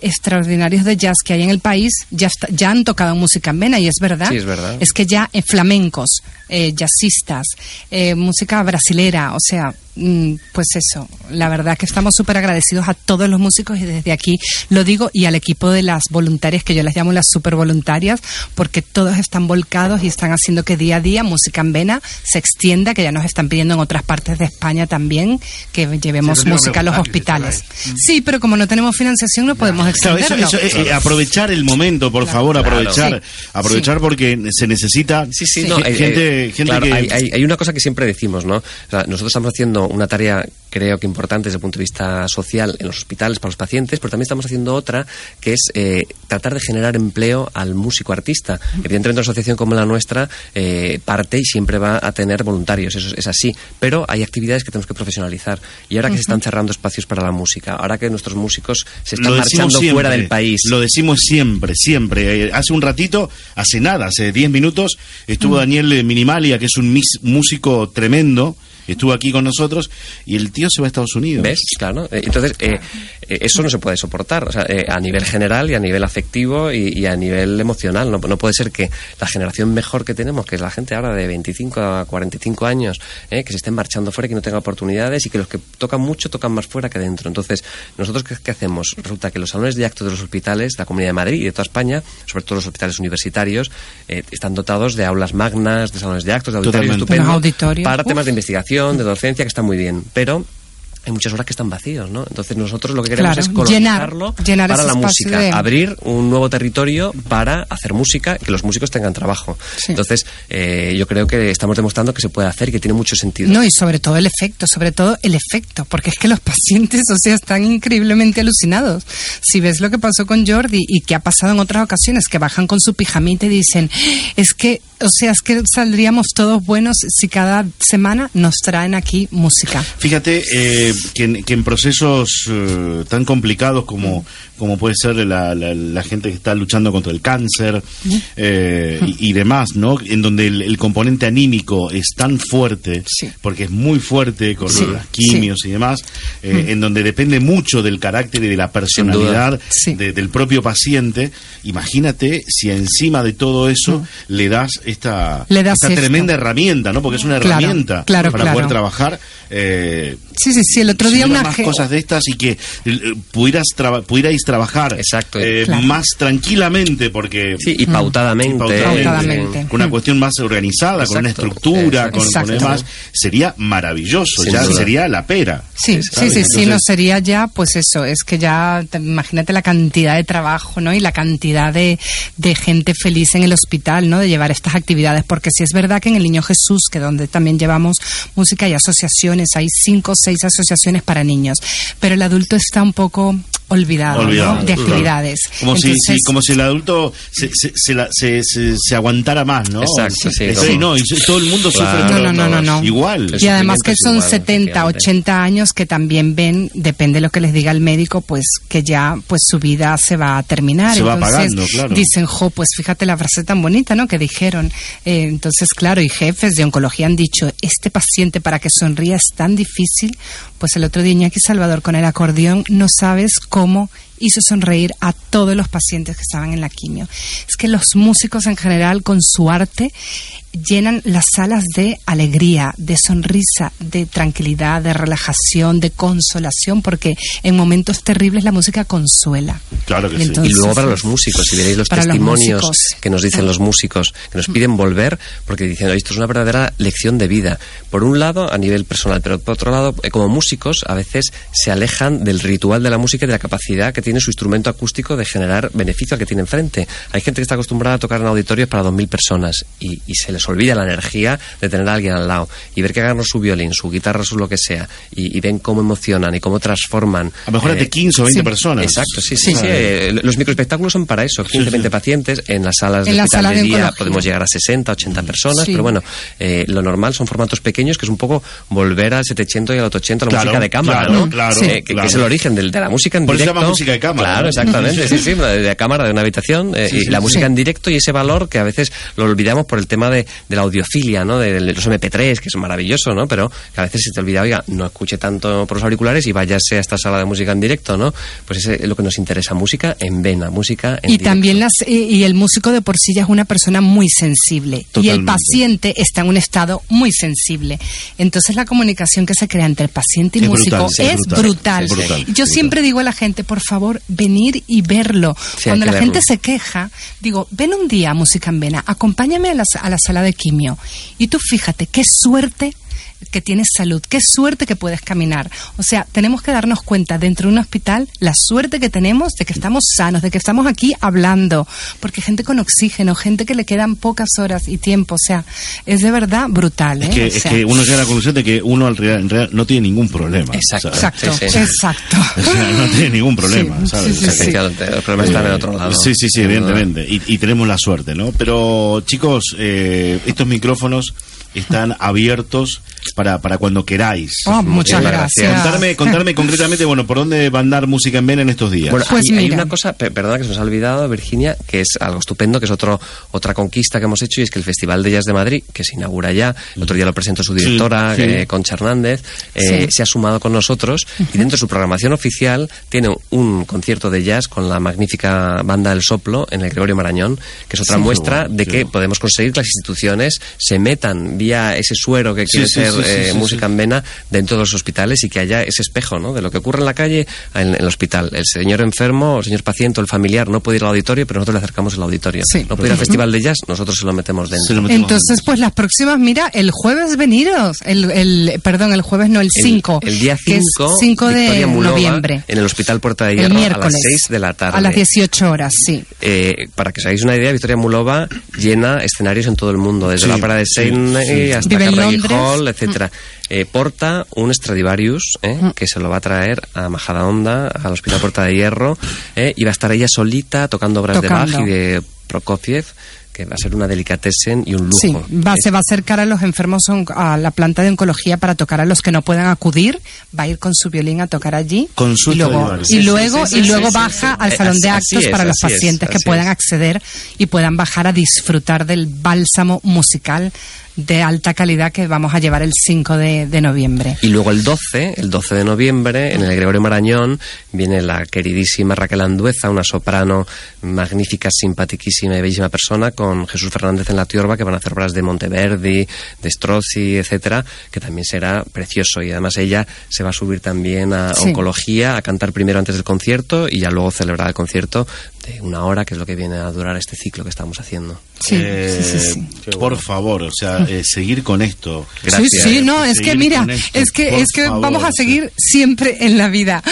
extraordinarios de jazz que hay en el país ya, está- ya han tocado música en vena, y es verdad. Sí, es verdad. Es que ya eh, flamencos, eh, jazzistas, eh, música brasilera, o sea, pues eso, la verdad que estamos súper agradecidos a todos los músicos y desde aquí lo digo y al equipo de las voluntarias, que yo las llamo las super voluntarias, porque todos están volcados y están haciendo que día a día música en vena se extienda, que ya nos están pidiendo en otras partes de España también que llevemos Sí, música a los hospitales. Sí, pero como no tenemos financiación no podemos Claro, eso, extenderlo. eso, eh, eh, aprovechar el momento, por favor, Claro. aprovechar, Sí. aprovechar porque se necesita Sí, sí, ge- no, gente, eh, gente claro, que hay, hay- hay una cosa que siempre decimos, ¿no? O sea, nosotros estamos haciendo una tarea, creo que importante desde el punto de vista social en los hospitales para los pacientes, pero también estamos haciendo otra que es eh, tratar de generar empleo al músico artista. Evidentemente, una asociación como la nuestra eh, parte y siempre va a tener voluntarios, eso es, así. Pero hay actividades que tenemos que profesionalizar. Y ahora que se están cerrando espacios para la música, ahora que nuestros músicos se están marchando siempre, fuera del país. Lo decimos siempre, siempre. Eh, hace un ratito, hace nada, hace 10 minutos, estuvo Mm. Daniel eh, Minimalia, que es un mis- músico tremendo, estuvo aquí con nosotros y el tío se va a Estados Unidos. ¿Ves? Claro. Eh, Entonces, eh, eso no se puede soportar. O sea, eh, a nivel general y a nivel afectivo y, y a nivel emocional. No, no puede ser que la generación mejor que tenemos, que es la gente ahora de 25 a 45 años, eh, que se estén marchando fuera, que no tengan oportunidades y que los que tocan mucho tocan más fuera que dentro. Entonces, ¿nosotros qué, qué hacemos? Resulta que los salones de actos de los hospitales, de la Comunidad de Madrid y de toda España, sobre todo los hospitales universitarios, eh, están dotados de aulas magnas, de salones de actos, de auditorios estupendos, para uf. temas de investigación, de docencia, que está muy bien. Pero hay muchas horas que están vacíos, ¿no? Entonces nosotros lo que queremos Claro, es colonizarlo llenar para la música, de- abrir un nuevo territorio para hacer música, que los músicos tengan trabajo. Entonces eh, yo creo que estamos demostrando que se puede hacer y que tiene mucho sentido. No, y sobre todo el efecto, sobre todo el efecto, porque es que los pacientes, o sea, están increíblemente alucinados. Si ves lo que pasó con Jordi y que ha pasado en otras ocasiones, que bajan con su pijamita y dicen, es que, o sea, es que saldríamos todos buenos si cada semana nos traen aquí música. Fíjate eh, que, en, que en procesos eh, tan complicados como, como puede ser la, la- la gente que está luchando contra el cáncer eh, y, y demás, ¿no? En donde el, el componente anímico es tan fuerte, porque es muy fuerte con Sí, las quimios y demás, eh, Mm. en donde depende mucho del carácter y de la personalidad Sí. de- del propio paciente. Imagínate si encima de todo eso Mm. Le das esta esto. tremenda herramienta, ¿no? Porque es una Claro, herramienta claro, para claro. poder trabajar. Eh, Sí, sí, sí, el otro si día una... más cosas de estas y que eh, pudieras traba- pudierais trabajar eh, Claro. más tranquilamente porque Sí, y pautadamente. Pautadamente. con una Mm. cuestión más organizada con una Exacto, estructura con, con exacto. demás sería maravilloso Sin ya duda. sería la pera Sí, sí, ¿sabes? sí, sí, no sería ya, pues eso, es que ya, te- imagínate la cantidad de trabajo, ¿no? Y la cantidad de, de gente feliz en el hospital, ¿no? De llevar estas actividades, porque sí es verdad que en el Niño Jesús, que donde también llevamos música y asociaciones, hay cinco o seis asociaciones para niños, pero el adulto está un poco olvidado, ¿no? Olvidado, de claro. actividades. como si, Entonces, si- como si el adulto se, se, se la- se- se- se aguantara más no Exacto, sí, como- no y todo el mundo Claro. sufre No, no, no, no, no. igual Y además que son igual, 70, 80 años que también ven, depende de lo que les diga el médico, pues que ya pues su vida se va a terminar. Se va entonces apagando, claro. dicen, jo, pues fíjate la frase tan bonita, ¿no? Que dijeron. Eh, entonces, claro, y jefes de oncología han dicho, este paciente para que sonría es tan difícil, pues el otro día Iñaki Salvador con el acordeón no sabes cómo cómo hizo sonreír a todos los pacientes que estaban en la quimio. Es que los músicos en general con su arte llenan las salas de alegría, de sonrisa, de tranquilidad, de relajación, de consolación, porque en momentos terribles la música consuela. claro que Y sí y luego para los músicos, si veréis los testimonios que nos dicen los músicos, que nos piden volver, porque dicen, "Oye, esto es una verdadera lección de vida. Por un lado, a nivel personal, pero por otro lado, eh, como músicos, a veces se alejan del ritual de la música y de la capacidad que que tiene su instrumento acústico de generar beneficio al que tiene enfrente. Hay gente que está acostumbrada a tocar en auditorios para 2.000 personas y, y se les olvida la energía de tener a alguien al lado y ver que agarran su violín, su guitarra, su lo que sea y, y ven cómo emocionan y cómo transforman. A lo mejor es de 15 o 20 sí, personas. Exacto, sí, sí. Sí. sí, eh, los microespectáculos son para eso, 15, 20 pacientes. En las salas En de la hospital sala de de podemos llegar a 60, 80 personas, Sí. pero bueno, eh, lo normal son formatos pequeños, que es un poco volver al 700 y al 800, la Claro, música de cámara, claro, ¿no? claro, Eh, que, que claro. es el origen del- de, la música en Por eso directo. llama música de cámara, Claro, ¿no? exactamente, sí, sí, de, cámara, de una habitación, eh, Sí, y sí, la sí. música en directo y ese valor que a veces lo olvidamos por el tema de, de la audiofilia, ¿no? De, de los MP3, que es maravilloso, ¿no? Pero que a veces se te olvida, oiga, no escuche tanto por los auriculares y váyase a esta sala de música en directo, ¿no? Pues ese es lo que nos interesa, música en vena, música en Y directo. también las y, y el músico de por sí ya es una persona muy sensible y el paciente está en un estado muy sensible. Entonces la comunicación que se crea entre el paciente y Es músico brutal, es brutal. Yo brutal. siempre digo a la gente, por favor, venir y verlo. Sí, Cuando la gente se queja, digo, ven un día a Música en Vena, acompáñame a la, a la sala de quimio y tú fíjate qué suerte que tienes salud, qué suerte que puedes caminar. O sea, tenemos que darnos cuenta dentro de un hospital la suerte que tenemos de que estamos sanos, de que estamos aquí hablando, porque gente con oxígeno, gente que le quedan pocas horas y tiempo, o sea, es de verdad brutal. ¿eh? Es que, O es sea, que uno llega a la conclusión de que uno al real- en realidad no tiene ningún problema. Exacto. ¿sabes? Exacto, Sí, sí. exacto. O sea, no tiene ningún problema, Sí, los problemas están en otro lado. Sí, sí, sí, evidentemente. Y, y tenemos la suerte, ¿no? Pero, chicos, eh, estos micrófonos están abiertos para, para cuando queráis. Oh, muchas gracias. Contarme, contarme concretamente, bueno, ¿por dónde va a andar música en vena en estos días? Bueno, Pues hay, hay una cosa, pe- perdona que se nos ha olvidado, Virginia, que es algo estupendo, que es otro otra conquista que hemos hecho, y es que el Festival de Jazz de Madrid, que se inaugura ya, el otro día lo presentó su directora, Sí, sí. eh, Concha Hernández, eh, Sí. se ha sumado con nosotros, y dentro de su programación oficial tiene un concierto de jazz con la magnífica banda El Soplo en el Gregorio Marañón, que es otra Sí. muestra bueno, de que podemos conseguir que las instituciones se metan vía ese suero que Sí, quiere sí, ser sí, sí, eh, sí, música sí. en vena dentro de los hospitales y que haya ese espejo, ¿no? De lo que ocurre en la calle en, en el hospital. El señor enfermo, el señor paciente o el familiar no puede ir al auditorio, pero nosotros le acercamos el auditorio. Sí. No puede ir al festival de jazz, nosotros se lo metemos dentro. Lo metemos Entonces, pues las próximas, mira, el jueves veniros, el, el perdón, el jueves no, el El- 5. El, día que es 5, 5 de Mulova, noviembre. en el Hospital Puerta de El Hierro a las miércoles. 6 de la tarde. A las 18 horas, sí. Eh, para que os hagáis una idea, Victoria Mulova llena escenarios en todo el mundo, desde Sí, la ópera de Sydney sí. hasta Carnegie. Hall, etcétera. Eh, porta un Stradivarius eh, que se lo va a traer a Majadahonda, al Hospital Puerta de Hierro, eh, y va a estar ella solita tocando obras Tocando. de Bach y de Prokofiev, que va a ser una delicatessen y un lujo. Sí, va, se va a acercar a los enfermos a la planta de oncología para tocar a los que no puedan acudir. Va a ir con su violín a tocar allí. Con su y luego, y Sí, sí, luego, sí, y sí, luego sí, baja sí. al Eh, salón de así actos es, para los así es, pacientes que puedan es. acceder y puedan bajar a disfrutar del bálsamo musical de alta calidad que vamos a llevar el 5 de, de noviembre. Y luego el 12, el 12 de noviembre, en el Gregorio Marañón, viene la queridísima Raquel Andueza, una soprano magnífica, simpaticísima y bellísima persona, con Jesús Fernández en la tiorba, que van a hacer obras de Monteverdi, de Strozzi, etcétera, que también será precioso. Y además ella se va a subir también a Sí. oncología, a cantar primero antes del concierto y ya luego celebrar el concierto de una hora, que es lo que viene a durar este ciclo que estamos haciendo. Sí, Eh, sí, sí, sí. Por favor, o sea, eh, seguir con esto. Gracias. Sí, sí, no, es que mira, esto, es que es que favor, vamos a seguir siempre en la vida.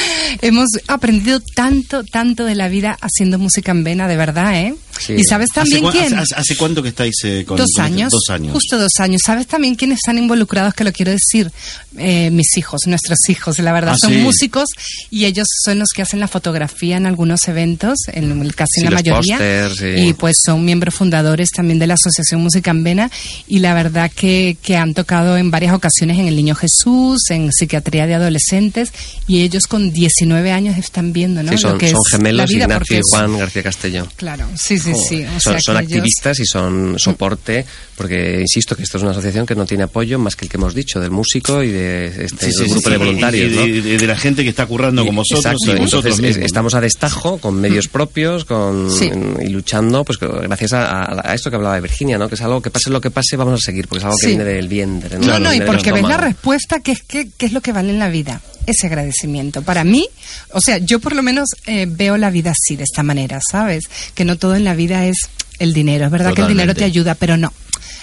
Hemos aprendido tanto, tanto de la vida haciendo música en vena, de verdad, ¿eh? Sí. Y sabes también ¿Hace, quién? hace- hace cuánto que estáis eh, con dos con esto? años, Dos años. justo dos años. ¿Sabes también quiénes están involucrados? Que lo quiero decir, Eh, mis hijos, nuestros hijos, la verdad, Ah, son sí. músicos y ellos son los que hacen la fotografía en algunos eventos, en casi Sí, la mayoría. sí. Y pues son miembros fundadores también de la Asociación Música en Vena y la verdad que, que han tocado en varias ocasiones en El Niño Jesús, en Psiquiatría de Adolescentes y ellos con 19 años están viendo, ¿no? Sí, son, lo que son es la gemelos vida, Ignacio y Juan García Castellón. Claro, sí, sí, sí. O son sea son ellos- activistas y son soporte, porque insisto que esto es una asociación que no tiene apoyo más que el que hemos dicho, del músico y de este Sí, sí, del grupo sí, de y- voluntarios. y, ¿no? de, de- de la gente que está currando con vosotros Exacto, y vosotros entonces estamos a destajo con medios propios con, Sí. y luchando pues gracias a, a- a esto que hablaba de Virginia, ¿no? que es algo que pase lo que pase vamos a seguir, porque es algo que viene del vientre. No, no, y Viene del porque ves la respuesta, que es, que, que es lo que vale en la vida, ese agradecimiento. Para mí, o sea, yo por lo menos eh, veo la vida así, de esta manera, ¿sabes? Que no todo en la vida es el dinero. Es verdad que el dinero te ayuda, pero no.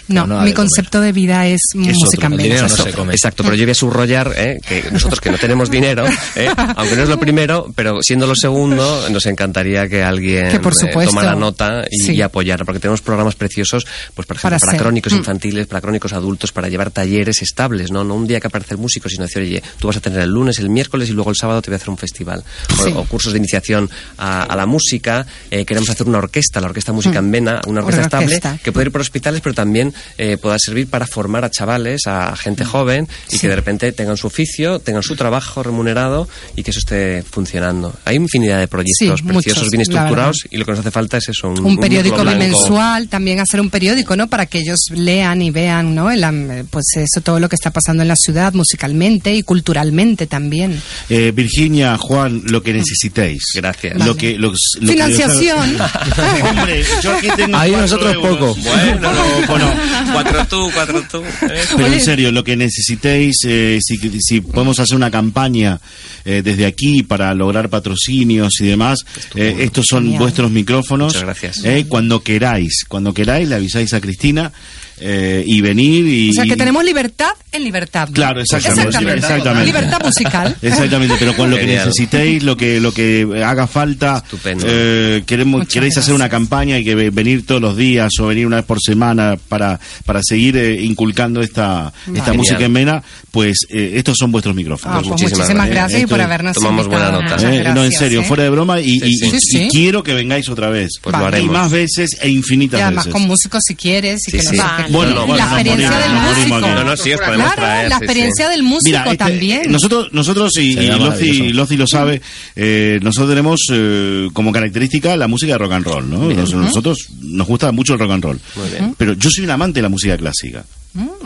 No, No, no, mi de concepto de vida es, música en vena. Exacto, Exacto, pero yo voy a subrayar eh, que nosotros que no tenemos dinero, eh, aunque no es lo primero, pero siendo lo segundo, nos encantaría que alguien Que por eh, tomara nota y, Sí. y apoyara, porque tenemos programas preciosos, pues por ejemplo, Para crónicos Mm. infantiles, para crónicos adultos, para llevar talleres estables, ¿no? No un día que aparece el músico, sino decir, oye, tú vas a tener el lunes, el miércoles y luego el sábado te voy a hacer un festival. O, Sí. o cursos de iniciación a, a la música, eh, queremos hacer una orquesta, la Orquesta Música Mm. en Vena, una orquesta Una estable orquesta. que puede ir por hospitales, pero también eh, pueda servir para formar a chavales, a gente joven y que de repente tengan su oficio, tengan su trabajo remunerado y que eso esté funcionando. Hay infinidad de proyectos Sí, preciosos, muchos, bien estructurados y lo que nos hace falta es eso, un, un periódico blanco. bimensual, también hacer un periódico, ¿no? Para que ellos lean y vean, ¿no? El am- pues eso, todo lo que está pasando en la ciudad, musicalmente y culturalmente también. Eh, Virginia, Juan, lo que necesitéis. Gracias. Lo que, lo, lo que- Financiación. Hombre, yo aquí tengo Ahí nosotros euros. poco. Bueno, bueno, Cuatro tú, cuatro tú. Pero en serio, lo que necesitéis, eh, si, si podemos hacer una campaña eh, desde aquí para lograr patrocinios y demás, eh, estos son Genial. vuestros micrófonos. Muchas gracias. Eh, cuando queráis, cuando queráis, le avisáis a Cristina eh, y venir y... O sea, que tenemos libertad en libertad. ¿no? Claro, exactamente, exactamente. Libertad musical. Exactamente, pero con lo que necesitéis, lo que lo que haga falta, eh, queremos Muchas queréis hacer una campaña y que ve- venir todos los días o venir una vez por semana para para seguir eh, inculcando esta esta Genial. música en Mena, pues eh, estos son vuestros micrófonos. Ah, pues muchísimas gracias y por habernos Tomamos invitado. buena nota. Eh, no, en serio, ¿eh? fuera de broma y, y- Sí, y- sí. y quiero que vengáis otra vez. Pues lo haremos. Y más veces e infinitas Y además veces. con músicos si quieres y Sí, que sí. nos Vale. expliquen. Bueno, bueno, la experiencia morimos, del músico. No, no, sí, os podemos claro, traer, la sí, experiencia sí. del músico Mira, este, también. Nosotros, nosotros y, y Lozi, lo sabe, eh, nosotros tenemos eh, como característica la música de rock and roll, ¿no? Nos- Nosotros nos gusta mucho el rock and roll. Pero yo soy un amante de la música clásica.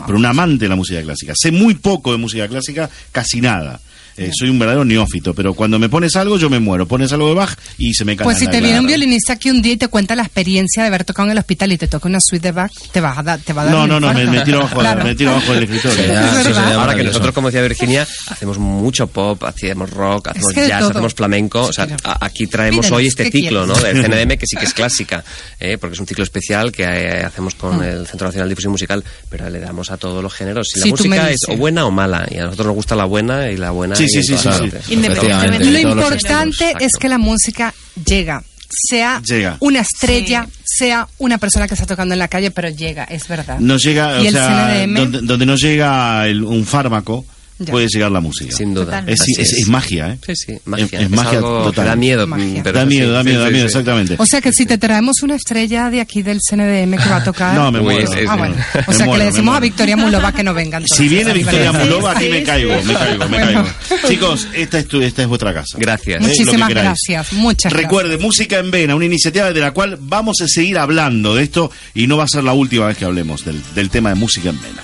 Pero un amante de la música clásica. Sé muy poco de música clásica, casi nada. Eh, soy un verdadero neófito, pero cuando me pones algo yo me muero. Pones algo de Bach y se me cae Pues si te viene un violinista aquí un día y te cuenta la experiencia de haber tocado en el hospital y te toca una suite de Bach, te va a dar, te va a dar No, un no, no, me, me tiro abajo, Claro. me tiro abajo del escritorio. Ahora que nosotros, como decía Virginia, hacemos mucho pop, hacemos rock, hacemos que de jazz, hacemos flamenco. O sea, a- aquí traemos Pídenos, hoy este ¿qué ciclo, ¿no? Del CNDM, que sí que es clásica, ¿eh? porque es un ciclo especial que eh, hacemos con Mm. el Centro Nacional de Difusión Musical, pero le damos a todos los géneros. Si Sí, la música es o buena o mala, y a nosotros nos gusta la buena y la buena. Sí, y sí, en sí, todas sí, sí. partes. Efectivamente. Lo importante es que la música llega. Sea Llega. una estrella, sea una persona que está tocando en la calle, pero llega, es verdad. No llega, y o el sea, CNDM, donde, donde no llega el- un fármaco, Ya. puede llegar la música. Sin duda. Es, Así es- es. es magia, ¿eh? Sí, sí, magia. Es, es magia algo total. da miedo, Magia. pero da miedo, da Sí, miedo, da miedo, sí. exactamente. O sea que si te traemos una estrella de aquí del CNDM que va a tocar. No, me Uy, muero. Ah, bueno. O sea que le decimos a. Victoria Mulova que no venga. entonces, Si viene Victoria. Mulova, aquí me caigo, me caigo, me caigo. Chicos, esta es, tu- esta es vuestra casa. Gracias. Muchísimas gracias, muchas Recuerde, Música en Vena, una iniciativa de la cual vamos a seguir hablando de esto y no va a ser la última vez que hablemos del, del tema de Música en Vena.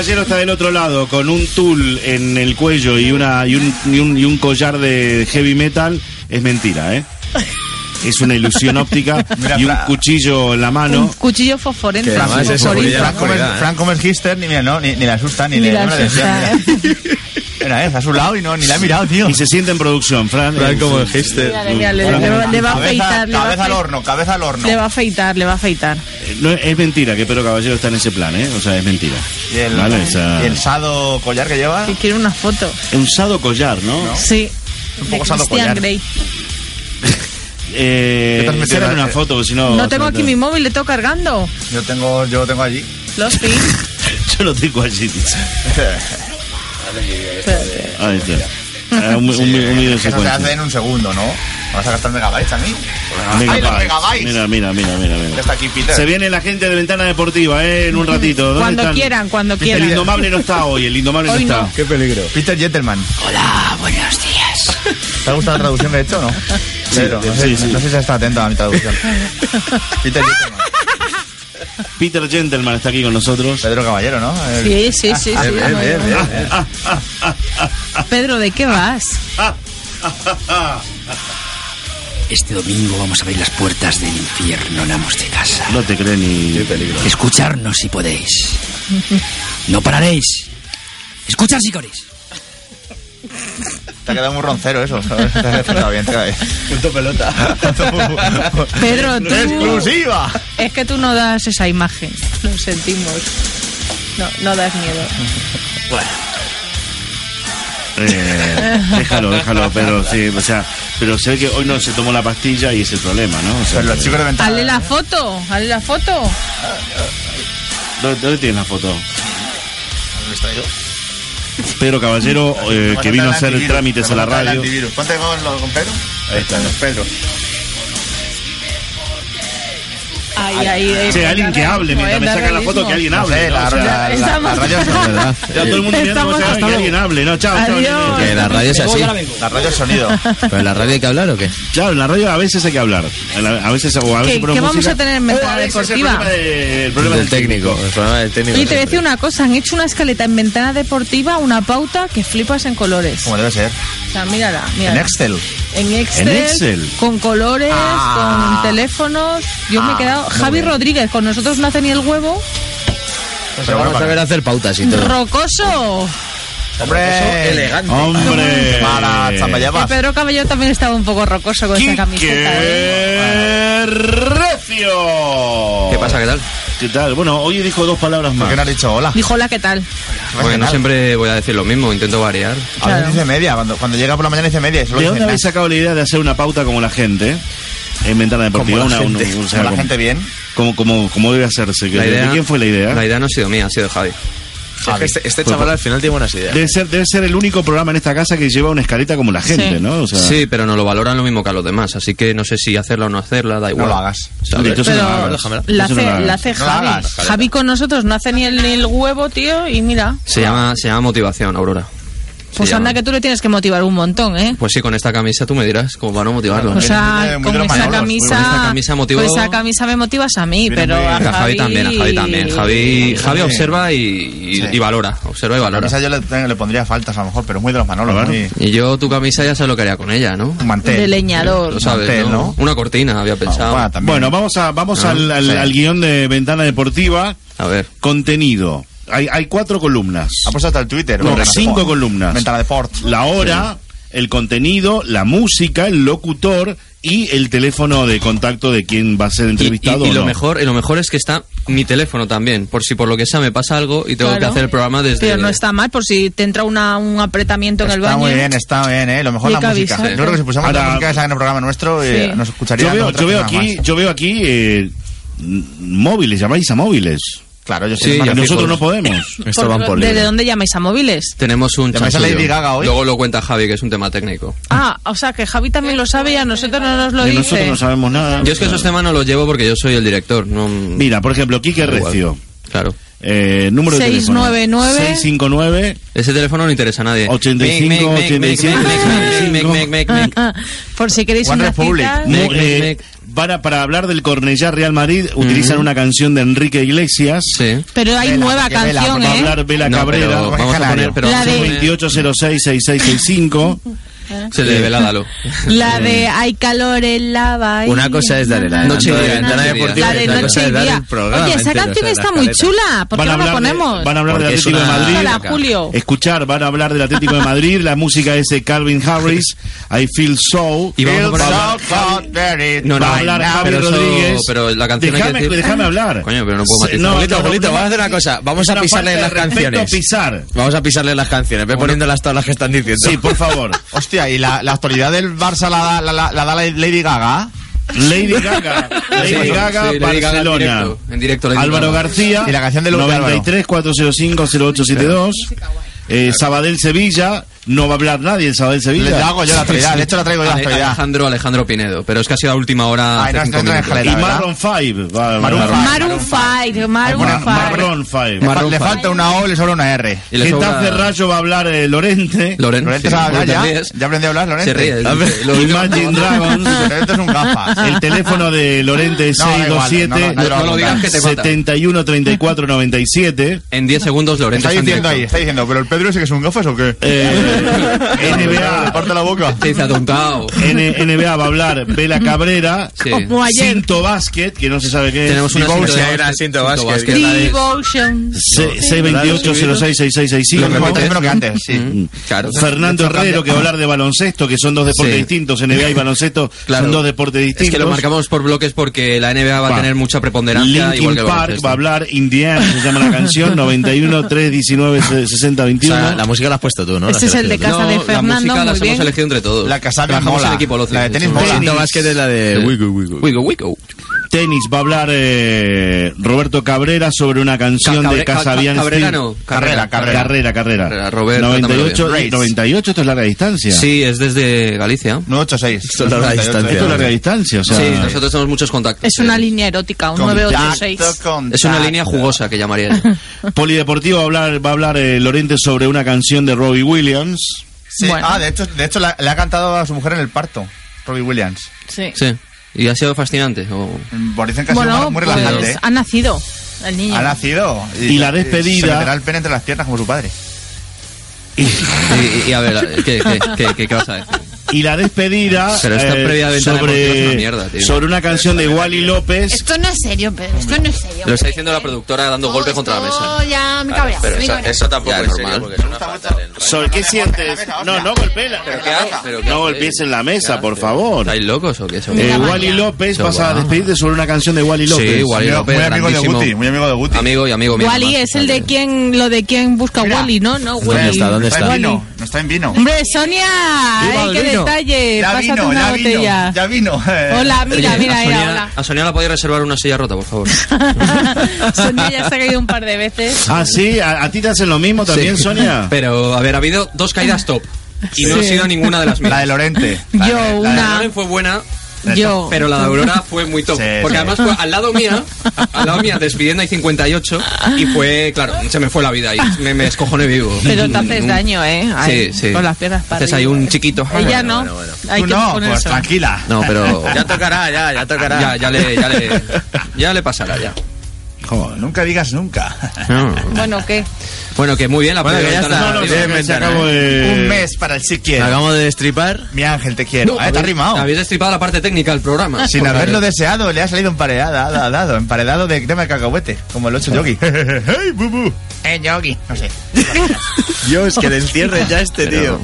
Caballero está del otro lado con un tul en el cuello y, una, y, un, y, un, y un collar de heavy metal es mentira, ¿eh? Es una ilusión óptica Mira, y un Fra- cuchillo en la Un mano. cuchillo fosforente. Franco, Mergister ni, mira, no, ni, ni le asusta, ni, Ni le la asusta. Mira, eh, a su lado y no, ni la ha mirado, tío. Y se siente en producción, Fran. Franco Eh. Mírale, mírale, le, va- le va a Cabeza- afeitar. Le va a cabeza al horno, cabeza al horno. Le va a afeitar, le va a afeitar. Eh, no, es mentira que Pedro Caballero está en ese plan, ¿eh? O sea, es mentira. Y el, Vale, o sea- y el sado collar que lleva. Que quiere una foto. Un sado collar, ¿no? Sí. Un de poco sado Christian collar. Grey. Eh, una foto, si no... No tengo aquí mi móvil, le tengo cargando. Yo tengo, yo lo tengo allí. Los pin. Yo lo tengo allí. Ahí está. Ah, un, un, Sí, un video de eso se hace en un segundo, ¿no? ¿Vas a gastar megabytes a mí? ¡Ay, los Megabytes. megabytes! Mira, mira, mira, mira, mira. está aquí Peter. Se viene la gente de Ventana Deportiva, ¿eh? En un ratito. ¿Dónde Cuando están? quieran, cuando El quieran. Indomable no está hoy, el Indomable Hoy no está. no. Qué peligro. Peter Gentleman. Hola, buenos días. ¿Te ha gustado la traducción que he hecho o no? Pedro, no, sé, sí, sí. no sé si está atento a mi traducción. Peter Gentleman. Peter Gentleman está aquí con nosotros. Pedro Caballero, ¿no? El- Sí, sí, sí. sí, Bien. Pedro, ¿de qué vas? Este domingo vamos a abrir las puertas del infierno en Amos de Casa. No te cree ni peligro. Escucharnos si podéis. No pararéis. Escuchad si queréis. Te ha quedado muy roncero eso. bien, te bien. Punto pelota. Pedro, tú... ¡Exclusiva! Es que tú no das esa imagen. Lo sentimos. No, no das miedo. Eh, déjalo, déjalo, pero sí, o sea, pero ve que hoy no se tomó la pastilla y es el problema, ¿no? O sea, Pero los chicos de ventana. Hazle la foto, hazle la foto. ¿dónde, dónde tienes la foto? ¿Dónde está yo? Pedro Caballero, eh, que vino a hacer trámites a la radio. con, lo- con Pedro. Ahí está, Pedro. Ahí, ahí. Sí, alguien que hable mientras me saca la foto, que alguien hable. la, radio es ¿verdad? Ya todo el mundo mirando cómo se Estamos- va, que alguien hable, ¿no? Chao, chao. Que la radio es así. La radio es sonido. ¿Pero en la radio hay que hablar o qué? Claro, en la radio a veces hay que hablar. En la- A veces, o a veces ¿Qué, vamos a tener en Ventana veces Deportiva? El problema, de- el problema del técnico. El problema del técnico. Oye, te voy a decir siempre. una cosa. Han hecho una escaleta en Ventana Deportiva, una pauta que flipas en colores. Como debe ser. O sea, mírala, En mírala. Excel. En Excel, En Excel. con colores, Ah. con teléfonos. Yo me he Ah, quedado. Javi bien. Rodríguez, con nosotros no hace ni el huevo. Pero vamos a ver hacer pautas y todo. Rocoso. Hombre. Elegante. Hombre. Para Zamballabas. Pedro Cabello también estaba un poco rocoso con esa camiseta. ¿eh? ¡Qué recio! ¿Qué pasa? ¿Qué tal? ¿Qué tal? Bueno, hoy dijo dos palabras ¿Por más. qué no has dicho hola? Dijo hola, ¿qué tal? Porque no siempre voy a decir lo mismo, intento variar. A veces dice media. Cuando, cuando llega por la mañana dice media. ¿De dice dónde nada. habéis sacado la idea de hacer una pauta como la gente? En Ventana Deportiva. Como la una, gente. una- o sea, Como la como- gente bien. Como, como, como debe hacerse. La ¿De quién fue la idea? La idea no ha sido mía, ha sido de Javi. Que este, este chaval al final tiene buenas ideas. Debe ser, debe ser el único programa en esta casa que lleva una escaleta como la gente, Sí. ¿no? O sea, Sí, pero no lo valoran lo mismo que a los demás, así que no sé si hacerla o no hacerla, da igual. lo no la hagas. la no hace, la hagas. la hace No la Javi. hagas, Javi con nosotros no hace ni el, ni el huevo, tío, y mira. Se llama, se llama motivación, Aurora. Se Pues llama. anda que tú le tienes que motivar un montón, ¿eh? Pues sí, con esta camisa tú me dirás cómo van a motivarlo. O sea, con esa Manolos, camisa, con esta camisa motivo- con esa camisa me motivas a mí, pero a a Javi, también, a Javi también. Javi, Javi observa y, y- Sí. y valora, observa y La valora. camisa yo le, le pondría faltas a lo mejor, pero es muy de los Manolos. Muy, Y yo tu camisa ya sé lo que haría con ella, ¿no? un mantel. de leñador. Lo sabes, mantel, ¿no? ¿no? Una cortina, había pensado. Ah, también. Bueno, vamos a vamos Ah, al, al, sí. al guion de Ventana Deportiva. A ver. Contenido. Hay, hay cuatro columnas. Ha puesto hasta el Twitter. No, cinco Deport. columnas. Ventana Deport. La hora, el contenido, la música, el locutor y el teléfono de contacto de quien va a ser Y, y- entrevistado. y lo no. mejor y lo mejor es que está mi teléfono también, por si por lo que sea me pasa algo y tengo Claro. que hacer el programa desde Pero no está mal, por si te entra una, un apretamiento en el Está baño. muy bien, está bien, ¿eh? Lo mejor la que música. avisarte. Yo creo que si pusiéramos Ahora- la música esa en el programa nuestro, eh, nos escucharía. Yo veo, yo veo aquí, yo veo aquí eh, móviles, llamáis a móviles. Claro, yo Sí, yo Nosotros no podemos. Esto van por ¿Desde dónde llamáis a móviles? Tenemos un ¿Llamáis a chanchullo. Lady Gaga hoy? Luego lo cuenta Javi, que es un tema técnico. Ah, o sea que Javi también lo sabe y a nosotros no nos lo Y dice. nosotros no sabemos nada. Yo es que esos temas no los llevo porque yo soy el director. No... Mira, por ejemplo, Quique. Recio. Claro. Eh, número de teléfono. 699. 659 Ese teléfono no interesa a nadie. 85, para, para hablar del Cornellá Real Madrid utilizan una canción de Enrique Iglesias. Sí. Pero hay nueva canción, porque ¿eh? Para hablar Vela Cabrera. pero vamos a poner, pero La de- 28066665. Se le ve la Dalo. La de Hay calor en la vaina. Una cosa es dar el Noche de la de Noche y Día. Oye, esa canción está muy chula. ¿Por qué no la ponemos? Van a hablar del Atlético de Madrid. Julio. Escuchar, van a hablar del Atlético de Madrid. La música es de Calvin Harris. I feel so. Y vamos a poner. No, no, hablar Javier Rodríguez. Pero la canción Déjame ah, hablar. Coño, pero no puedo matizar. Bolito, vamos a hacer una cosa. Vamos a pisarle las canciones. Vamos a pisarle las canciones. Ve poniendo las tablas que están diciendo. Sí, por favor. Hostia. ¿y la, actualidad del Barça la, la, da Lady Gaga? Lady Gaga, Lady Gaga, Barcelona. Directo, Álvaro García, y la canción de 93 Eh, Sabadell Sevilla, no va a hablar nadie el sábado en Sevilla. Le hago yo la actualidad, de hecho la traigo yo la. Alejandro, Alejandro Pinedo, pero es que ha sido la última hora. Ay, no, no, no, jalera, y Marron 5. Vale, Maroon 5. Maroon 5. Maroon 5. Le falta una O, le sobra una R. Y le sobra... Rayo va a hablar eh, Lorente. Lorente. Ya. Ya aprendió a hablar Lorente. Se ríe. Imagine Dragons. Lorente es un gafas. El teléfono de Lorente es 627 713497. En 10 segundos Lorente. Está diciendo ahí, está diciendo, pero el Pedro ese que es un gafas o qué? Eh NBA. Parte la boca. Sí, se ha tontado. NBA va a hablar Vela Cabrera. Sí. Como. Cinto Basket, que no se sabe qué es. Tenemos una Cinto era Cinto Basket. Devotion. 628-06-6665. Lo que que antes, sí. Claro. Fernando Herrero, que va a hablar de baloncesto, que son dos deportes distintos. NBA y baloncesto son dos deportes distintos. Es que lo marcamos por bloques porque la NBA va a tener mucha preponderancia. Linkin Park va a hablar Indiana, se llama la canción, 91 319 60 21. La música la has puesto tú, ¿no? Ese el de casa de Fernando. La música las hemos elegido entre todos. La casa me mola. La de tenis mola. básquet es la de Wigo Wigo. Wigo Wigo. Tenis va a hablar eh, Roberto Cabrera sobre una canción Cabre, de Casabian Cabrera no, Carrera, Carrera. Carrera, Carrera. Carrera Roberto, 98, 98, esto es larga distancia. Sí, es desde Galicia. No, 86. Esto es larga 98, distancia. Esto es larga distancia, o sea, Sí, nosotros tenemos muchos contactos. Es una línea erótica, un 986. Es una línea jugosa que llamaría. Polideportivo va a hablar, va a hablar eh, Lorente sobre una canción de Robbie Williams. Sí. Bueno. Ah, de hecho, de hecho le ha cantado a su mujer en el parto, Robbie Williams. Sí. Sí. Y ha sido fascinante. O... Dicen que ha bueno, sido muy, muy relajante, ¿eh? ha nacido el niño. Ha nacido. Y, y la despedida. Se meterá el pene entre las piernas como su padre. Y, y, y a ver, ¿qué, qué, qué, qué vas a decir? y la despedida Pero eh, previa sobre, una mierda, tío. sobre una canción de Wally López. Esto no es serio, Pedro. Esto no es serio. Lo está diciendo la productora dando no, golpes contra la mesa. ya me cabrea. Pero eso tampoco es normal. Sol, ¿qué sientes? No, no golpees la No golpees en la mesa, por favor. ¿Estáis locos o qué? Son- Eh, Wally López, vas a despedirte sobre una canción de Wally López. Sí, Wally López, muy amigo de. Guti, muy amigo de Guti. Amigo y amigo mío. Wally es el de quien, lo de quien busca Wally, ¿no? No, ¿Dónde está? ¿Dónde está? Nos traen vino. Hombre, Sonia, Ay, qué vino. detalle. Ya Pásate vino, una ya botella. vino, ya vino. Hola, mira, mira, a, eh, Sonia, mira, hola. a Sonia la podéis reservar una silla rota, por favor. Sonia ya se ha caído un par de veces. Ah, sí, a, a ti te hacen lo mismo también, Sí. Sonia. Pero, a ver, ha habido dos caídas top. Y no ha sido ninguna de las mías. La de Lorente. La Yo, de- la de una. Fue buena, yo. Pero la de Aurora fue muy top. Porque además fue al lado mía, al lado mía, despidiendo hay 58. Y fue, claro, se me fue la vida y me, me escojoné vivo. Pero mm, te haces mm. daño, ¿eh? Con las piernas para Haces ahí un chiquito. Ella no. No, pues tranquila. No, pero. Ya tocará, ya, ya tocará. Ya, ya le, ya le, ya le pasará, ya. Joder, nunca digas nunca. Bueno, ¿qué? Bueno, que muy bien la bueno, que Un mes para el si quiero. Acabamos de destripar. Mi ángel, te quiero. ah, te rimado. Habéis destripado la parte técnica del programa. Sin haberlo deseado, le ha salido emparedado, dado, emparedado de crema de cacahuete, como el 8 ah. Yogi. ¡Hey, bubu! ¡Eh, Yogi! No sé. Dios, que le encierre ya este tío.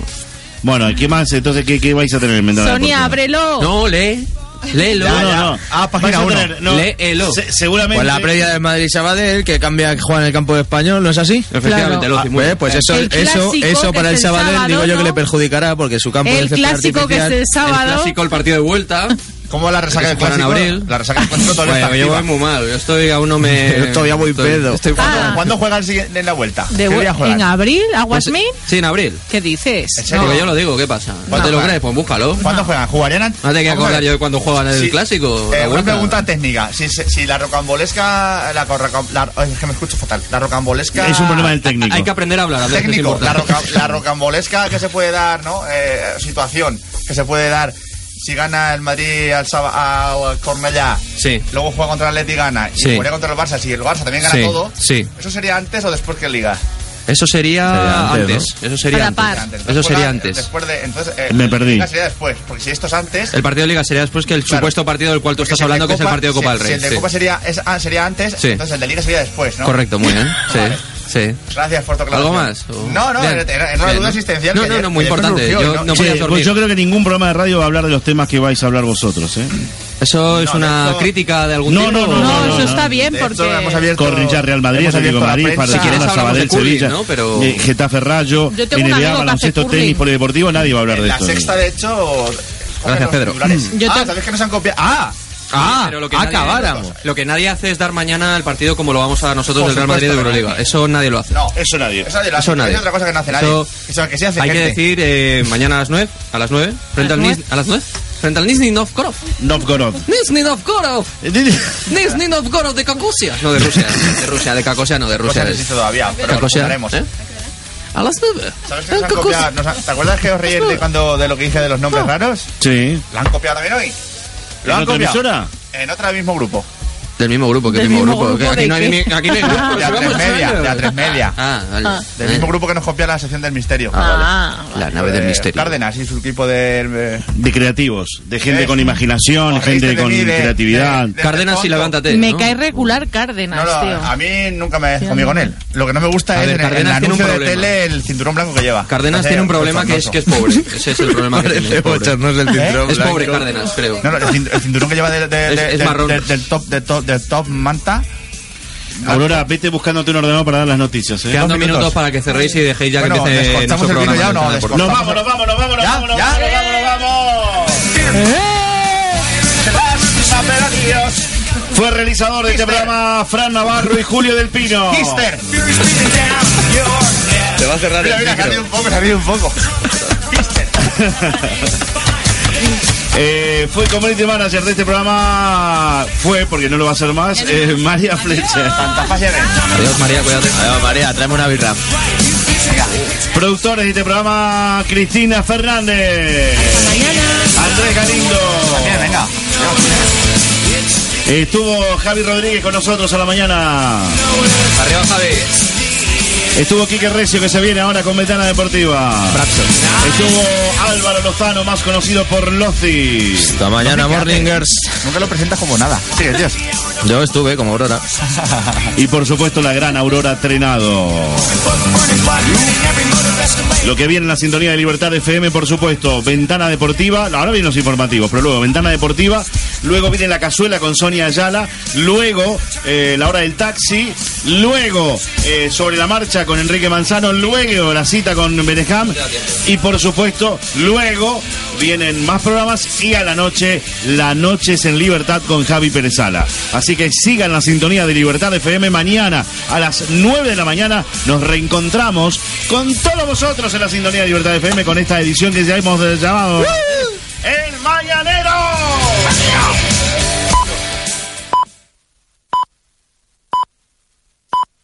Bueno, ¿qué más? Entonces, ¿qué, qué vais a tener en Sonia, ábrelo. No, lee. Léelo. Ya. No, no. Ah, página Vas a no. Léelo. Se- seguramente. Pues la previa del Madrid ya que cambia, que juega en el campo de español, ¿no es así? Efectivamente, Loci, muy pues, bien. Pues, eso, El eso, eso para el Sabadell sábado, digo yo ¿no? que le perjudicará porque su campo El es césped clásico que es el sábado. El clásico, el partido de vuelta. ¿Cómo la resaca del clásico? Abril. La resaca del clásico todavía Vaya, está Yo voy muy mal, yo estoy aún no me... Yo todavía voy estoy, pedo. Estoy... Ah. ¿Cuándo juegan en la vuelta? ¿Qué día juegan? ¿En abril? ¿Aguasmin? Pues, sí, en abril. ¿Qué dices? ¿En serio? Porque yo lo digo, ¿qué pasa? ¿No, te lo crees? Pues búscalo. ¿Cuándo juegan? ¿Jugarían antes? No te que acordar yo de cuándo juegan el sí. clásico. Eh, una pregunta técnica. Si, si la rocambolesca... La, la, la, es que me escucho fatal. La rocambolesca... Es un problema del técnico. Hay que aprender a hablar. Técnico. La, la rocambolesca que se puede dar, ¿no? Eh, situación que se puede dar si gana el Madrid al, sábado, al Cornellá, Sí. luego juega contra el Atleti y gana, y Sí. jugaría contra el Barça, si el Barça también gana Sí, todo, sí. ¿eso sería antes o después que Liga? Eso sería, Sería antes, antes. Eso sería A antes. par. Eso Después sería antes. Después de, entonces, eh, Me perdí. Liga sería después, porque si esto es antes... El partido de Liga sería después que el Claro. supuesto partido del cual tú porque estás si hablando, que es el partido de Copa si- del Si Rey. el de sí. Copa sería, es- ah, sería antes, Sí. entonces el de Liga sería después, ¿no? Correcto, muy bien. Sí, Vale. Sí. Gracias por tu ¿Algo más? o- No, no, Bien. era, era una duda ¿no? existencial. No, que no, ayer- no, muy importante. surgió Yo no podía pues yo creo que ningún programa de radio va a hablar de los temas que vais a hablar vosotros, ¿eh? ¿Eso es No, una hecho- crítica de algún No, tipo? no, no, No, no, eso está bien porque... hemos abierto- Corrincha, Real Madrid, Atlético abierto la Madrid. Si quieres Sabadell, curling, Sevilla, ¿no? Pero- eh, Getafe Rayo, NBA, baloncesto, tenis, polideportivo, nadie va a hablar En de la esto. sexta, de hecho... Gracias, Pedro. Yo ah, te- ¿sabéis que nos han copiado? ¡Ah! Ah, pero lo que acabáramos. Lo que nadie hace es dar mañana el partido como lo vamos a dar nosotros Por del Real Madrid de Euroliga. Eso nadie lo hace. No, Eso nadie. eso nadie lo hace. Eso nadie. Es otra cosa que no hace nadie. Eso- Eso que sí hace Hay que decir eh, mañana a las 9, a las 9, frente al Niz, a las 9, frente al Nizhny Novgorod. Novgorod. Nizhny Novgorod. Nizhny Novgorod de Cacosia. No, de Rusia. De Rusia, de Cacosia, no, de Rusia. no existe todavía, pero lo Cacosia. ¿eh? A las 9. ¿Sabes que han copiado? ¿Te acuerdas que os reí de, cuando, de lo que dije de los nombres raros? Sí. ¿Lo han copiado también hoy? ¿Lo ¿En han otra emisora? En otro mismo grupo. Del mismo grupo, que Del mismo, grupo. grupo aquí, de no hay, ni- aquí no hay grupos, De a tres media, de a tres media. Ah, vale. Del mismo grupo que nos copia la sección del misterio. Ah, La nave del Eh, misterio. Cárdenas y su equipo de... eh, De creativos, de gente con imaginación, gente reíste de con de- creatividad. de- de- Cárdenas y levántate. me ¿no? cae regular Cárdenas, no, tío. a mí nunca me he conmigo con él. Lo que no me gusta A es ver, en, el- en el Cárdenas tiene un anuncio de problema. tele el cinturón blanco que lleva. Cárdenas tiene un problema que es, que es pobre. Ese es el problema que tiene. es pobre. el. Cárdenas, creo. No, no, el, cin- el cinturón que lleva del top, del top, manta. Aurora, vete buscándote un ordenador para dar las noticias. ¿eh? Quedan dos minutos. minutos para que cerréis y dejéis ya Bueno, que empiece nuestro el programa. ya o no, de. Nos vamos, nos vamos, nos vamos, nos ¿Ya? vamos, nos ¿Ya? vamos, nos vamos, nos vamos. Fue realizador de este programa Fran Navarro y Julio del Pino. Kister. Te va a cerrar Mira, el mira, micro. un poco, un poco. Eh, fue community manager de este programa. Fue, porque no lo va a hacer más, eh, María Fletcher. Adiós, María, cuídate. Adiós, María, tráeme una birra. Productores de este programa, Cristina Fernández. Andrés Galindo. Venga. Estuvo Javi Rodríguez con nosotros a la mañana. Arriba, Javi. Estuvo Quique Recio que se viene ahora con Ventana Deportiva. Estuvo Álvaro Lozano, más conocido por Lozi. Hasta mañana, Morningers. Nunca lo presentas como nada. Sigue, Dios. Yo estuve como Aurora. Y por supuesto la gran Aurora Trenado. Lo que viene en la sintonía de Libertad FM, por supuesto, Ventana Deportiva. Ahora vienen los informativos, pero luego Ventana Deportiva. Luego viene la cazuela con Sonia Ayala. Luego eh, la hora del taxi. Luego eh, sobre la marcha con Enrique Manzano. Luego la cita con Benejam. Y por supuesto, luego vienen más programas. Y a la noche, la noche es en Libertad con Javi Perezala. Así Así que sigan la sintonía de Libertad FM mañana a las 9 de la mañana. Nos reencontramos con todos vosotros en la sintonía de Libertad FM con esta edición que ya hemos llamado El Mañanero.